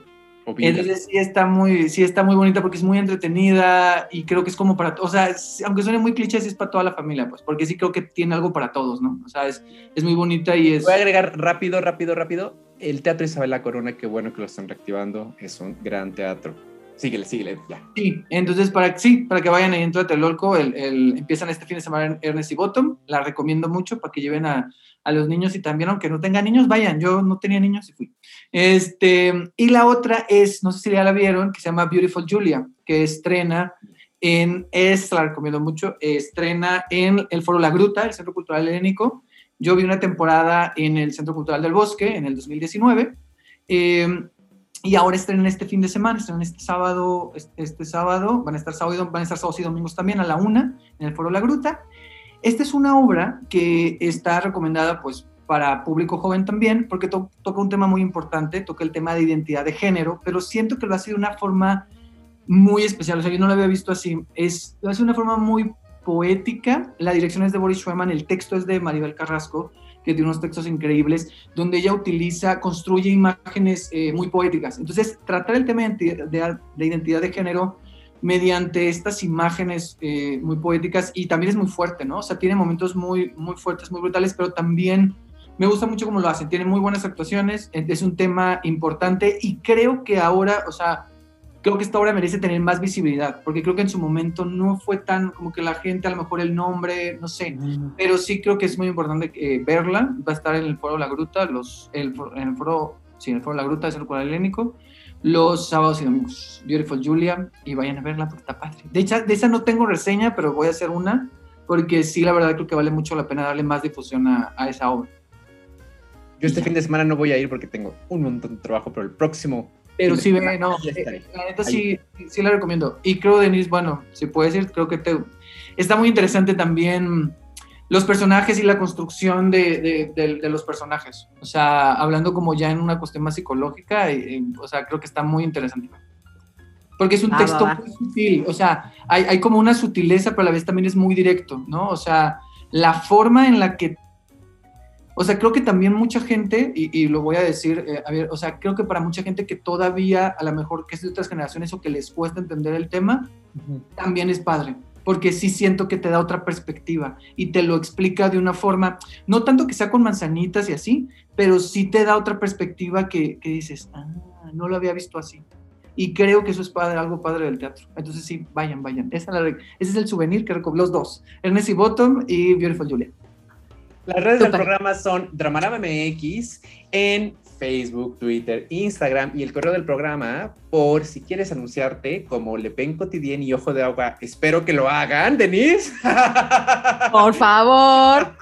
obvio. Entonces sí está muy, sí está muy bonita porque es muy entretenida y creo que es como para, o sea, es- aunque suene muy cliché, sí es para toda la familia, pues, porque sí creo que tiene algo para todos, ¿no? O sea, es, es muy bonita y es... Voy a agregar rápido, rápido, rápido. El Teatro Isabel La Corona, qué bueno que lo están reactivando. Es un gran teatro. Síguele, síguele, ya. Sí, entonces para, sí, para que vayan ahí en Tlatelolco, el, el, empiezan este fin de semana Ernest y Bottom, la recomiendo mucho para que lleven a, a los niños y también, aunque no tengan niños, vayan, yo no tenía niños y fui. Este, y la otra es, no sé si ya la vieron, que se llama Beautiful Julia, que estrena en, es, la recomiendo mucho, estrena en el Foro La Gruta, el Centro Cultural Helénico. Yo vi una temporada en el Centro Cultural del Bosque en el 2019. Eh, y ahora estrenan este fin de semana, estrenan este sábado, este, este sábado, van a estar sábado, van a estar sábados y domingos también a la una en el Foro La Gruta. Esta es una obra que está recomendada pues para público joven también, porque to toca un tema muy importante, toca el tema de identidad de género, pero siento que lo hace de una forma muy especial, o sea, yo no lo había visto así, es, lo hace de una forma muy poética, la dirección es de Boris Schweman, el texto es de Maribel Carrasco, que tiene unos textos increíbles, donde ella utiliza, construye imágenes eh, muy poéticas. Entonces, tratar el tema de de, de, identidad de género mediante estas imágenes eh, muy poéticas y también es muy fuerte, ¿no? O sea, tiene momentos muy, muy fuertes, muy brutales, pero también me gusta mucho cómo lo hacen. Tiene muy buenas actuaciones, es un tema importante y creo que ahora, o sea, creo que esta obra merece tener más visibilidad, porque creo que en su momento no fue tan como que la gente, a lo mejor el nombre, no sé, mm. pero sí creo que es muy importante eh, verla. Va a estar en el Foro La Gruta, los, el, en el Foro, sí, en el Foro La Gruta, es el Foro Helénico, los sábados y domingos. Beautiful Julia, y vayan a verla porque está padre. De hecho, de esa no tengo reseña, pero voy a hacer una, porque sí, la verdad creo que vale mucho la pena darle más difusión a, a esa obra. Yo este fin de semana no voy a ir porque tengo un montón de trabajo, pero el próximo pero sí, ve, no, eh, la neta sí, sí la recomiendo. Y creo, Denise, bueno, si puedes ir, creo que te, está muy interesante también los personajes y la construcción de, de, de, de los personajes. O sea, hablando como ya en una cuestión más psicológica, y, y, o sea, creo que está muy interesante. Porque es un ah, texto va, va. muy sutil, o sea, hay, hay como una sutileza, pero a la vez también es muy directo, ¿no? O sea, la forma en la que o sea, creo que también mucha gente, y, y lo voy a decir, eh, a ver, o sea, creo que para mucha gente que todavía, a lo mejor que es de otras generaciones o que les cuesta entender el tema, uh -huh. también es padre, porque sí siento que te da otra perspectiva y te lo explica de una forma, no tanto que sea con manzanitas y así, pero sí te da otra perspectiva que, que dices, ah, no lo había visto así. Y creo que eso es padre, algo padre del teatro. Entonces sí, vayan, vayan. Esa es la, ese es el souvenir que recomiendo, los dos, Ernest y Bottom y Beautiful Julia. Las redes Super. del programa son Dramarama MX en Facebook, Twitter, Instagram y el correo del programa por si quieres anunciarte como Le Pen Cotidienne y Ojo de Agua. Espero que lo hagan, Denise. [LAUGHS] Por favor.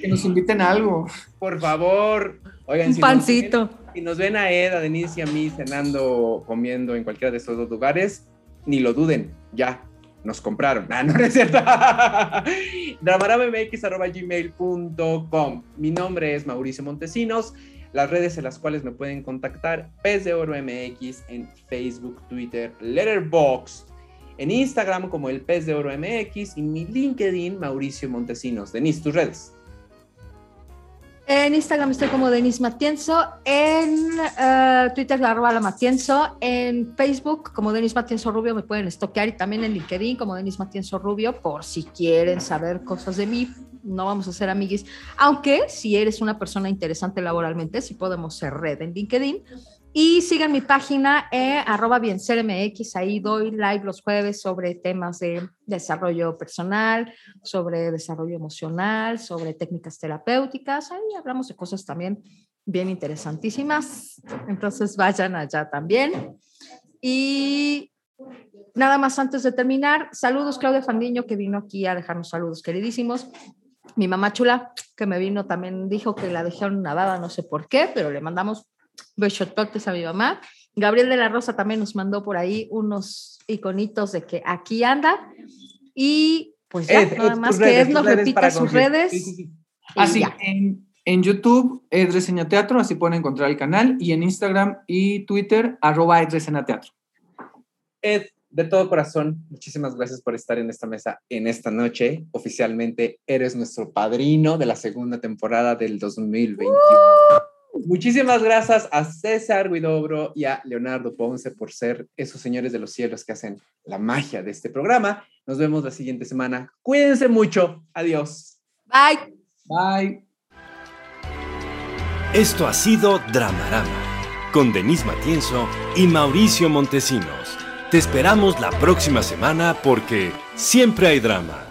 que nos inviten a algo. Por favor. Oigan, Un si pancito. Nos ven, si nos ven a Ed, a Denise y a mí cenando, comiendo en cualquiera de estos dos lugares, ni lo duden, ya, nos compraron. Ah, [LAUGHS] no, no es cierto. [LAUGHS] dramaramamx.gmail.com Mi nombre es Mauricio Montesinos. Las redes en las cuales me pueden contactar, Pez de Oro MX en Facebook, Twitter, Letterboxd, en Instagram como el Pez de Oro MX y mi LinkedIn, Mauricio Montesinos. Denise, tus redes. En Instagram estoy como Denis Matienzo, en uh, Twitter arroba la Matienzo, en Facebook como Denis Matienzo Rubio me pueden estoquear y también en LinkedIn como Denis Matienzo Rubio por si quieren saber cosas de mí, no vamos a ser amiguis, aunque si eres una persona interesante laboralmente, sí podemos ser red en LinkedIn. Y sigan mi página eh, arroba biencermx, ahí doy live los jueves sobre temas de desarrollo personal, sobre desarrollo emocional, sobre técnicas terapéuticas, ahí hablamos de cosas también bien interesantísimas, entonces vayan allá también. Y nada más antes de terminar, saludos Claudia Fandiño que vino aquí a dejarnos saludos queridísimos. Mi mamá chula, que me vino también, dijo que la dejaron nadada, no sé por qué, pero le mandamos besototes a mi mamá. Gabriel de la Rosa también nos mandó por ahí unos iconitos de que aquí anda. Y Pues ya, Ed, nada Ed, más que redes, Ed nos repita sus conseguir. redes. Sí, sí, sí. Así, ya. en, en YouTube, Edresena Teatro, así pueden encontrar el canal, y en Instagram y Twitter, arroba Edresena Teatro. Ed, de todo corazón, muchísimas gracias por estar en esta mesa en esta noche. Oficialmente eres nuestro padrino de la segunda temporada del 2021. Muchísimas gracias a César Guidobro y a Leonardo Ponce por ser esos señores de los cielos que hacen la magia de este programa. Nos vemos la siguiente semana. Cuídense mucho. Adiós. Bye. Bye. Esto ha sido Dramarama, con Denise Matienzo y Mauricio Montesinos. Te esperamos la próxima semana porque siempre hay drama.